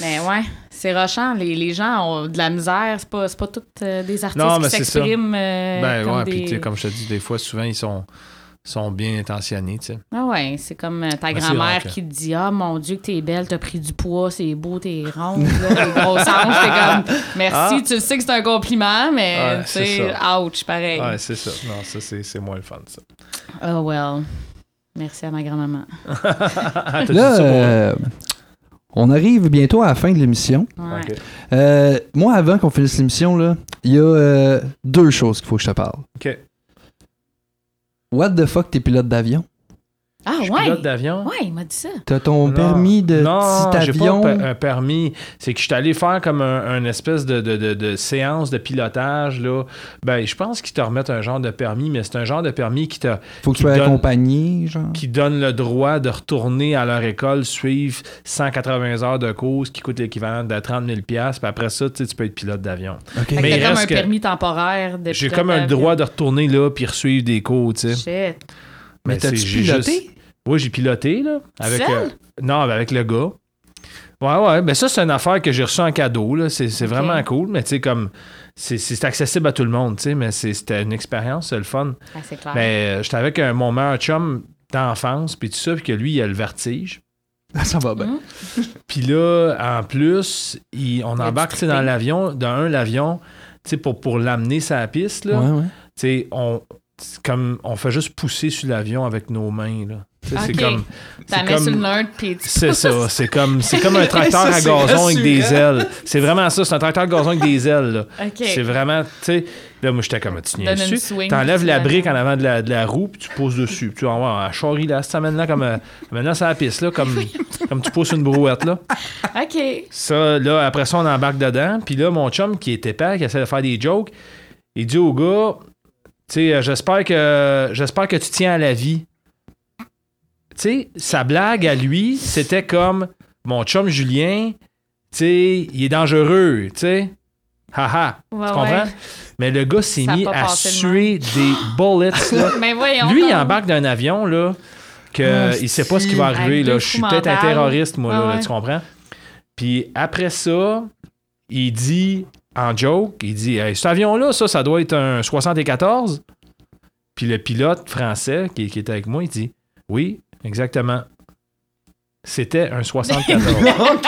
Mais ouais, c'est rochant. Les, les gens ont de la misère. C'est pas, c'est pas tous euh, des artistes Non, mais qui c'est ça. s'expriment euh, Ben comme ouais, des... puis tu sais, comme je te dis, des fois, souvent, ils sont, sont bien intentionnés, tu sais. Ah ouais, c'est comme euh, ta grand-mère qui te dit Ah mon Dieu, que t'es belle, t'as pris du poids, c'est beau, t'es ronde, là, les grosses hanches. T'es comme Merci, Ah. tu sais que c'est un compliment, mais Ouais, tu c'est sais, ouch, pareil. Ouais, c'est ça. Non, ça, c'est c'est moins le fun, ça. Oh well. Merci à ma grand-maman. Là, euh, on arrive bientôt à la fin de l'émission. Ouais. Euh, moi, avant qu'on finisse l'émission, là, il y a euh, deux choses qu'il faut que je te parle. OK. What the fuck, t'es pilote d'avion? Ah Je suis ouais. pilote d'avion. Ouais, il m'a dit ça. T'as ton Non. permis de non, petit j'ai avion? pas pe- un permis. C'est que je suis allé faire comme un, un espèce de, de, de- de séance de pilotage. Là. Ben, je pense qu'ils te remettent un genre de permis, mais c'est un genre de permis qui, te, Faut que tu sois accompagné, genre. qui donne le droit de retourner à leur école, suivre 180 heures de course qui coûte l'équivalent de 30 000 Puis après ça, tu peux être pilote d'avion. OK. Fait que Mais t'as il comme un permis temporaire de J'ai comme un droit de retourner là puis suivre des cours, tu sais. Mais t'as-tu piloté? juste- Oui, j'ai piloté, là. Avec, euh, non, avec le gars. Ouais, ouais. Ben ça, c'est une affaire que j'ai reçue en cadeau, là. C'est c'est vraiment cool, mais tu sais, comme... C'est c'est accessible à tout le monde, tu sais, mais c'est- c'était une expérience, c'est le fun. Ah, c'est clair. Mais euh, j'étais avec un, mon meilleur chum d'enfance, puis tout ça, puis que lui, il a le vertige. Ça va bien. Hum. Puis là, en plus, il- on embarque tu sais, dans tripping. l'avion. L'avion, tu sais, pour, pour l'amener sur la piste, là, Ouais, ouais. tu sais, on, comme, on fait juste pousser sur l'avion avec nos mains, là. C'est comme... T'as c'est mis sur comme- une lunch, puis tu C'est pousses. ça, c'est comme, c'est comme un tracteur Ça, à gazon avec des ailes. C'est vraiment ça, c'est un tracteur à gazon avec des ailes. C'est vraiment, tu sais, là, moi, j'étais comme, tu une dessus. T'enlèves la brique en avant de la, de la roue, puis tu poses dessus. Puis tu voir, un charrie, là, ça amène là comme, euh, maintenant, c'est la piste, là, comme, comme tu pousses une brouette, là. OK. Ça, là, après ça, on embarque dedans. Puis là, mon chum, qui était père, qui essaie de faire des jokes, il dit au gars, sais, euh, j'espère que, j'espère que tu tiens à la vie. Tu sais, sa blague à lui, c'était comme, mon chum Julien, tu sais, il est dangereux, tu sais. Haha, Ouais, tu comprends? ouais. Mais le gars s'est mis à suer des bullets, là. Mais voyons. Lui, il embarque d'un avion, là, que Ah, il sait pas ce qui va arriver, là. Je suis peut-être un terroriste, moi, Ouais, là, tu comprends? Puis après ça, il dit, en joke, il dit, hey, cet avion-là, ça, ça doit être un 74. Puis le pilote français qui, qui était avec moi, il dit, oui, exactement. C'était un 74. OK.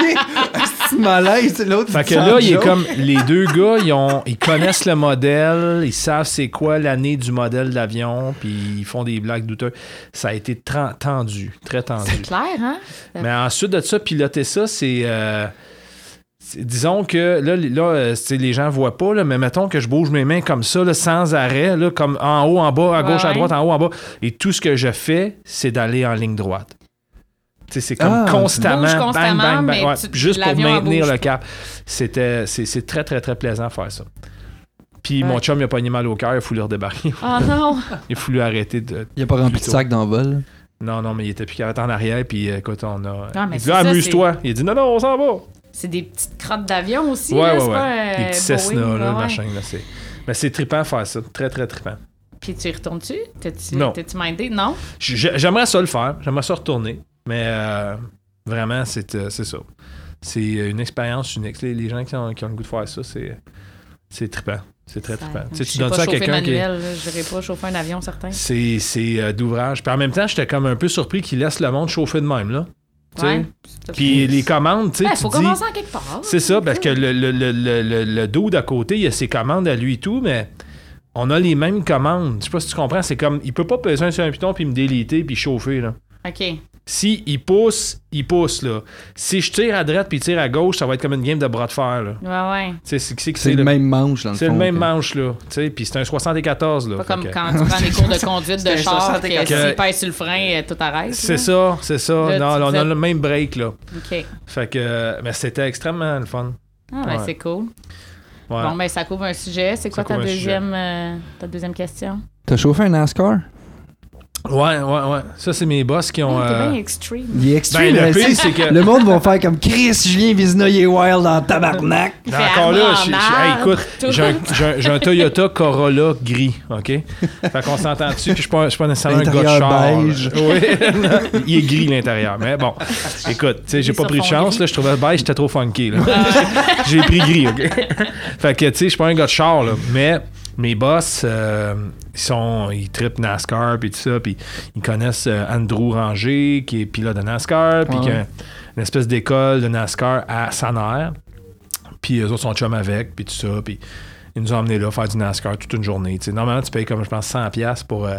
C'est malaise, c'est l'autre. Fait que là, il est comme les deux gars, ils, ont, ils connaissent le modèle, ils savent c'est quoi l'année du modèle d'avion, puis ils font des blagues douteuses. Ça a été tendu, très tendu. C'est clair, hein? Mais ensuite de ça, piloter ça, c'est. euh, c'est- disons que là, là euh, c'est- les gens voient pas, là, mais mettons que je bouge mes mains comme ça, là, sans arrêt, là, comme en haut, en bas, à Ouais, gauche, à droite, en haut, en bas. Et tout ce que je fais, c'est d'aller en ligne droite. Tu sais, c'est comme Ah, constamment, bang, constamment, bang, bang, mais ouais, tu- juste pour maintenir le cap. C'était, c'est, c'est très, très, très plaisant de faire ça. Puis mon chum, il a pogné mal au cœur, il a voulu redébarquer. Oh non! il a voulu arrêter de. Il a pas rempli de sac dans le vol? Non, non, mais il était plus carré en arrière, puis euh, écoute, on a. Mais il dit, c'est Ah, amuse-toi. Il a dit, non, non, on s'en va. C'est des petites crottes d'avion aussi. Ouais, là, ouais, c'est ouais. pas, euh, Des petits Cessna, là, machin, là, c'est... Mais c'est trippant de faire ça. Très, très trippant. Puis tu y retournes-tu? T'es-tu Non. t'es-tu mindé? Non? J'aimerais ça le faire. J'aimerais ça retourner. Mais euh, vraiment, c'est, euh, c'est ça. C'est une expérience unique. Les, les gens qui ont, qui ont le goût de faire ça, c'est, c'est trippant. C'est très Ça- trippant. Tu sais, tu donnes pas ça à quelqu'un qui... manuel, là. Je pas chauffer un avion, certain. C'est, c'est euh, d'ouvrage. Puis en même temps, j'étais comme un peu surpris qu'ils laissent le monde chauffer de même, là. Puis les commandes, tu sais, Ben, tu faut commencer en quelque part. C'est ça, parce que le, le, le, le, dos d'à côté, il a ses commandes à lui et tout, mais on a les mêmes commandes. Je sais pas si tu comprends, c'est comme, il peut pas peser sur un piton puis me déliter puis chauffer, là. OK. Si il pousse, il pousse, là. Si je tire à droite puis il tire à gauche, ça va être comme une game de bras de fer, là. Ouais, ouais. C'est, le même manche, dans le. C'est le même que- manche, là. Tu sais, puis c'est un 74, là. Pas comme que- quand tu prends des cours de conduite de char, 64. que s'il pèse sur le frein, euh, tout arrête. C'est ça, c'est ça. Là, non, on a le même break, là. OK. Fait que, mais c'était extrêmement le fun. Ah, ben, c'est cool. Ouais. Bon, ben, ça couvre un sujet. C'est quoi Ça ta couvre un deuxième, euh, ta deuxième question? T'as chauffé un NASCAR? Ouais, ouais, ouais. Ça, c'est mes boss qui ont. T'es euh, bien extreme. Il est Ben, extreme. le mais pire, c'est- que. Le monde va faire comme Chris, Julien Vizina, il est wild en tabarnak. Non, fait encore là, je- je- hey, écoute, j'ai un, j'ai un- j'ai un Toyota Corolla gris, OK? Fait qu'on s'entend dessus, puis je suis pas, je suis pas nécessairement un gars de char. beige. là. Oui, il est gris l'intérieur, mais bon. Écoute, tu sais, j'ai pas pris de chance, gris. là, je trouvais beige, j'étais trop funky, là. J'ai pris gris, OK? Fait que, tu sais, je suis pas un gars de char, là, mais mes boss, euh, ils sont, ils trippent NASCAR, puis tout ça, puis ils connaissent euh, Andrew Ranger, qui est pilote de NASCAR, puis qui a une espèce d'école de NASCAR à Saner. Puis eux autres sont chums avec, puis tout ça. Puis ils nous ont emmenés là faire du NASCAR toute une journée. Normalement, tu payes comme, je pense, 100$ pour, euh,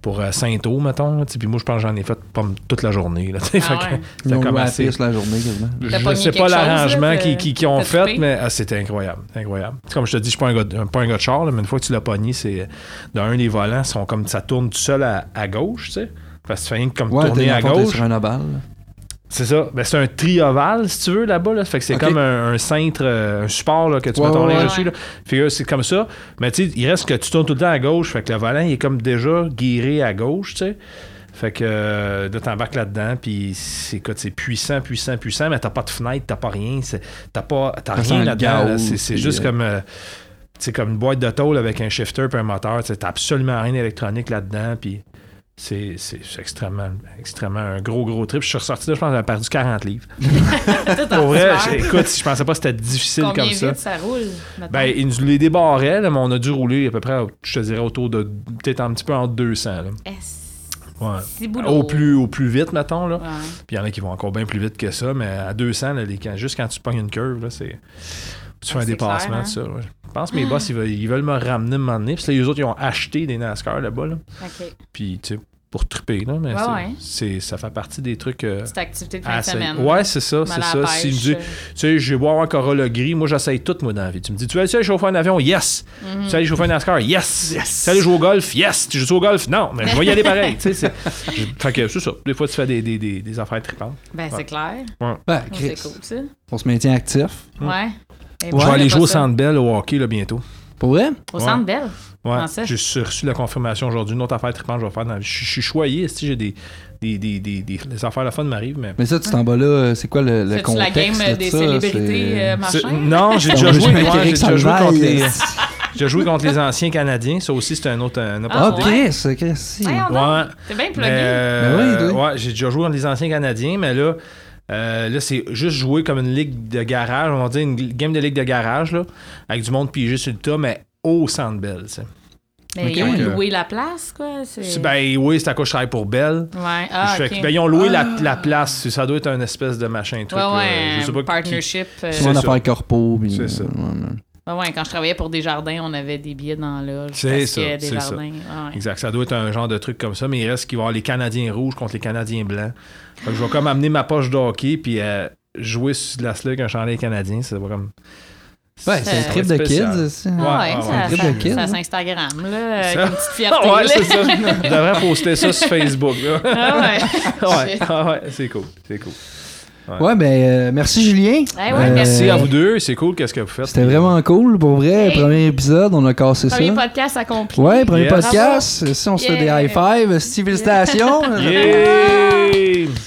pour euh, Saint-O, mettons. Puis moi, je pense que j'en ai fait pas toute la journée. Là. Ah Fait que ouais. c'était comme assez- la journée quasiment. Je sais pas l'arrangement qu'ils qui, qui ont fait, mais ah, c'était incroyable. incroyable. C'est Comme je te dis, je suis pas un gars de, pas un gars de char, là, mais une fois que tu l'as pogné, c'est d'un les volants sont comme ça tourne tout seul à, à gauche, tu sais. Parce que tu fais rien que comme Ouais, tourner à dans gauche. sur un. C'est ça. Ben, c'est un tri-ovale, si tu veux, là-bas. Là. Fait que c'est comme un, un cintre, euh, un support là, que tu Ouais, mets ton ouais, linge ouais. dessus. Là. Fait que c'est comme ça. Mais tu sais, il reste que tu tournes tout le temps à gauche. Fait que le volant, il est comme déjà guiré à gauche, tu sais. Fait que euh, là, t'embarques là-dedans, puis c'est, puissant, puissant, puissant, mais t'as pas de fenêtre, t'as pas rien, t'as, pas, t'as rien là-dedans. là. C'est, juste euh, comme, euh, c'est comme une boîte de tôle avec un shifter puis un moteur. T'as absolument rien d'électronique là-dedans, puis c'est, extrêmement, extrêmement un gros, gros trip. Je suis ressorti là, je pense que j'avais perdu 40 livres. Pour vrai, écoute, je pensais pas que c'était difficile Combien comme ça. vite ça roule? Ben, ils nous les débarraient, là, mais on a dû rouler à peu près, je te dirais, autour de peut-être un petit peu entre 200. Là. Est-ce- Ouais. Au plus, au plus vite, mettons. Là. Ouais. Puis il y en a qui vont encore bien plus vite que ça, mais à 200, là, les, quand- juste quand tu pognes une curve, là, c'est. Tu fais Ah, un c'est dépassement, clair, hein? ça. ouais. Je pense que mes boss, ils veulent, ils veulent me ramener un moment donné. Puis là, les autres, ils ont acheté des NASCAR là-bas. Là. OK. Puis, tu sais, pour triper, là. Mais Ouais, c'est, ouais. c'est- ça fait partie des trucs. euh, Petite activité de fin essayer. semaine. Ouais, c'est ça, c'est ça. pêche, me dit, euh, tu sais, je vais boire un Corolla gris, moi j'essaye tout, moi, dans la vie. Tu me dis, tu veux aller chauffer un avion? Yes! mhm. Tu veux aller chauffer un NASCAR? Yes! Tu veux aller jouer au golf? Yes! Tu joues au golf? Non, mais je vais y aller pareil. tu sais, c'est... Fait que c'est ça. Des fois, tu fais des, des, des, des affaires tripantes. Ben, c'est clair. Ben, Ouais, Chris, C'est cool, ça. on se maintient actif. Hmm. Ouais. Je vais aller jouer au. Centre Bell au hockey là, bientôt. Pour vrai? Au Ouais. Centre Bell. Ouais. J'ai reçu la confirmation aujourd'hui. Une autre affaire tripante, je vais faire dans la vie. Je je suis choyé. Si j'ai des, des, des, des, des, des affaires la fun m'arrivent, mais. Mais ça, tu t'en vas là, euh, c'est quoi le, le contexte la game de des ça? célébrités C'est- euh, C'est- machin? Non, j'ai déjà joué, j'ai déjà joué contre les. J'ai déjà joué contre les anciens Canadiens. Ça aussi, c'était un autre. Un autre Ah, ouais? Chris, Chris. Ouais. T'es bien Mais, plugué. euh, Ben oui, oui. ouais, j'ai déjà joué contre les anciens Canadiens, mais là, euh, là c'est juste jouer comme une ligue de garage, on va dire une game de ligue de garage, là, avec du monde pigé sur le tas, mais au Centre Bell. Mais ils ont loué la place, quoi. C'est... C'est- Ben oui, c'est à cause que je travaille pour Bell. Ouais. Ah, ben, ils ont loué la, la place. Ça doit être un espèce de machin truc. ouais, là. ouais. je sais un pas qui- partnership. euh, C'est ça. affaire corpo. puis- C'est ça. Ouais, ouais, quand je travaillais pour Desjardins, on avait des billets dans la loge. C'est ça, c'est ça. Ouais. Exact. Ça doit être un genre de truc comme ça, mais il reste qu'il va y avoir les Canadiens rouges contre les Canadiens blancs. Fait que je vais comme amener ma poche de hockey puis euh, jouer sur la slug avec un chandail canadien. Va comme. Ouais, c'est un trip de kids, aussi. Ouais, Ouais, ouais, ça, ouais. ça, Trip de kids, ça s'Instagram, là, avec Ça- une petite fierté. Ah ouais, c'est ça. Je devrais poster ça sur Facebook. là. Ah ouais. ah ouais, c'est cool. C'est cool. Ouais, ben, euh, merci Julien. Eh ouais, merci. Merci à vous deux. C'est cool. Qu'est-ce que vous faites? C'était vraiment cool. Pour vrai, Hey. premier épisode, on a cassé Premier ça. podcast accompli. Ouais, premier Yes. podcast. Si on se fait des high five, Steve, félicitations. Yeah!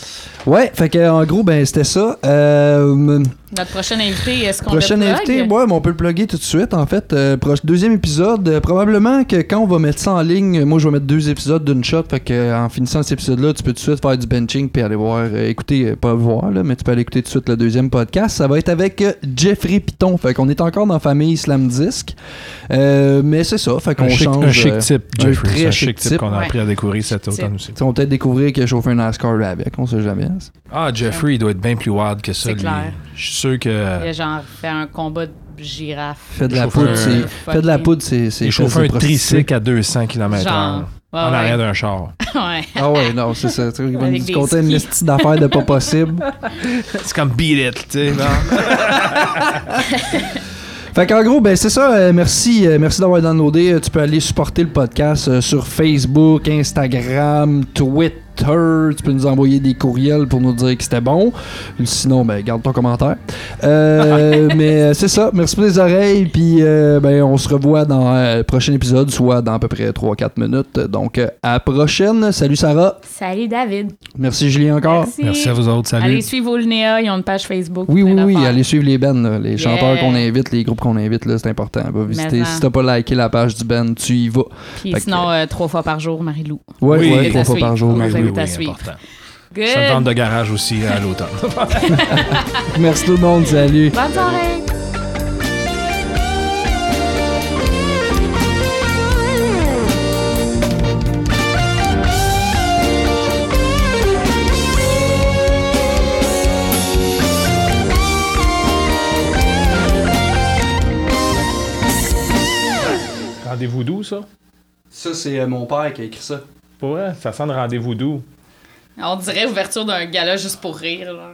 Ouais, fait que en gros, ben c'était ça. Euh, Notre prochain invité, est-ce qu'on prochain le invité, ouais, mais on peut le plugger tout de suite. En fait, Euh, proche- deuxième épisode. euh, probablement que quand on va mettre ça en ligne, moi je vais mettre deux épisodes d'une shot. Fait que euh, en finissant cet épisode-là, tu peux tout de suite faire du benching puis aller voir, euh, écouter, euh, pas voir là, mais tu peux aller écouter tout de suite le deuxième podcast. Ça va être avec Jeffrey Piton. Fait qu'on est encore dans la famille Slam Disc. Euh, mais c'est ça. Fait qu'on Un change. un chic type, un Jeffrey. très C'est un chic chic type type. qu'on a Ouais. appris à découvrir cet automne aussi. On va peut-être découvrir qu'il a chauffé un NASCAR avec, on sait jamais. Ah, Jeffrey, il doit être bien plus wild que ça. C'est lui. clair. Je suis sûr que. Il a genre fait un combat de girafe. Fait de la Chauffe poudre, c'est. Fait de la poudre, c'est. Il chauffait c'est un tricycle à 200 km/h. Ouais, en ouais. arrière d'un char. ouais. Ah ouais, non, c'est ça. Tu sais, Il va Avec nous compter une liste d'affaires de pas possible. C'est comme Beat It, tu sais. non? Fait qu'en gros, ben c'est ça. euh, merci, euh, merci d'avoir downloadé. Euh, Tu peux aller supporter le podcast sur Facebook, Instagram, Twitter, Twitter. Tu peux nous envoyer des courriels pour nous dire que c'était bon. Sinon, ben, garde ton commentaire. Euh, mais c'est ça. Merci pour les oreilles. Puis, euh, ben, on se revoit dans euh, le prochain épisode, soit dans à peu près 3-4 minutes. Donc, euh, à la prochaine. Salut Sarah. Salut David. Merci Julien encore. Merci. Merci à vous autres. Salut. Allez suivre Olnea, ils ont une page Facebook. Oui, oui, oui. Allez suivre les bands, les Yeah. chanteurs qu'on invite, les groupes qu'on invite, là, c'est important. Va visiter. Si t'as pas liké la page du band, tu y vas. Puis Fait que- sinon, euh, trois fois par jour, Marie-Lou. Ouais, Oui, ouais, trois fois par jour. Marie-Lou. Oui. à suivre. important. Good. Je fais une vente de garage aussi à l'automne. Merci tout le monde. Salut. Bonne soirée. Rendez-vous doux, ça? Ça, c'est euh, mon père qui a écrit ça. Ouais, ça sent de rendez-vous doux. On dirait ouverture d'un gala juste pour rire. Là.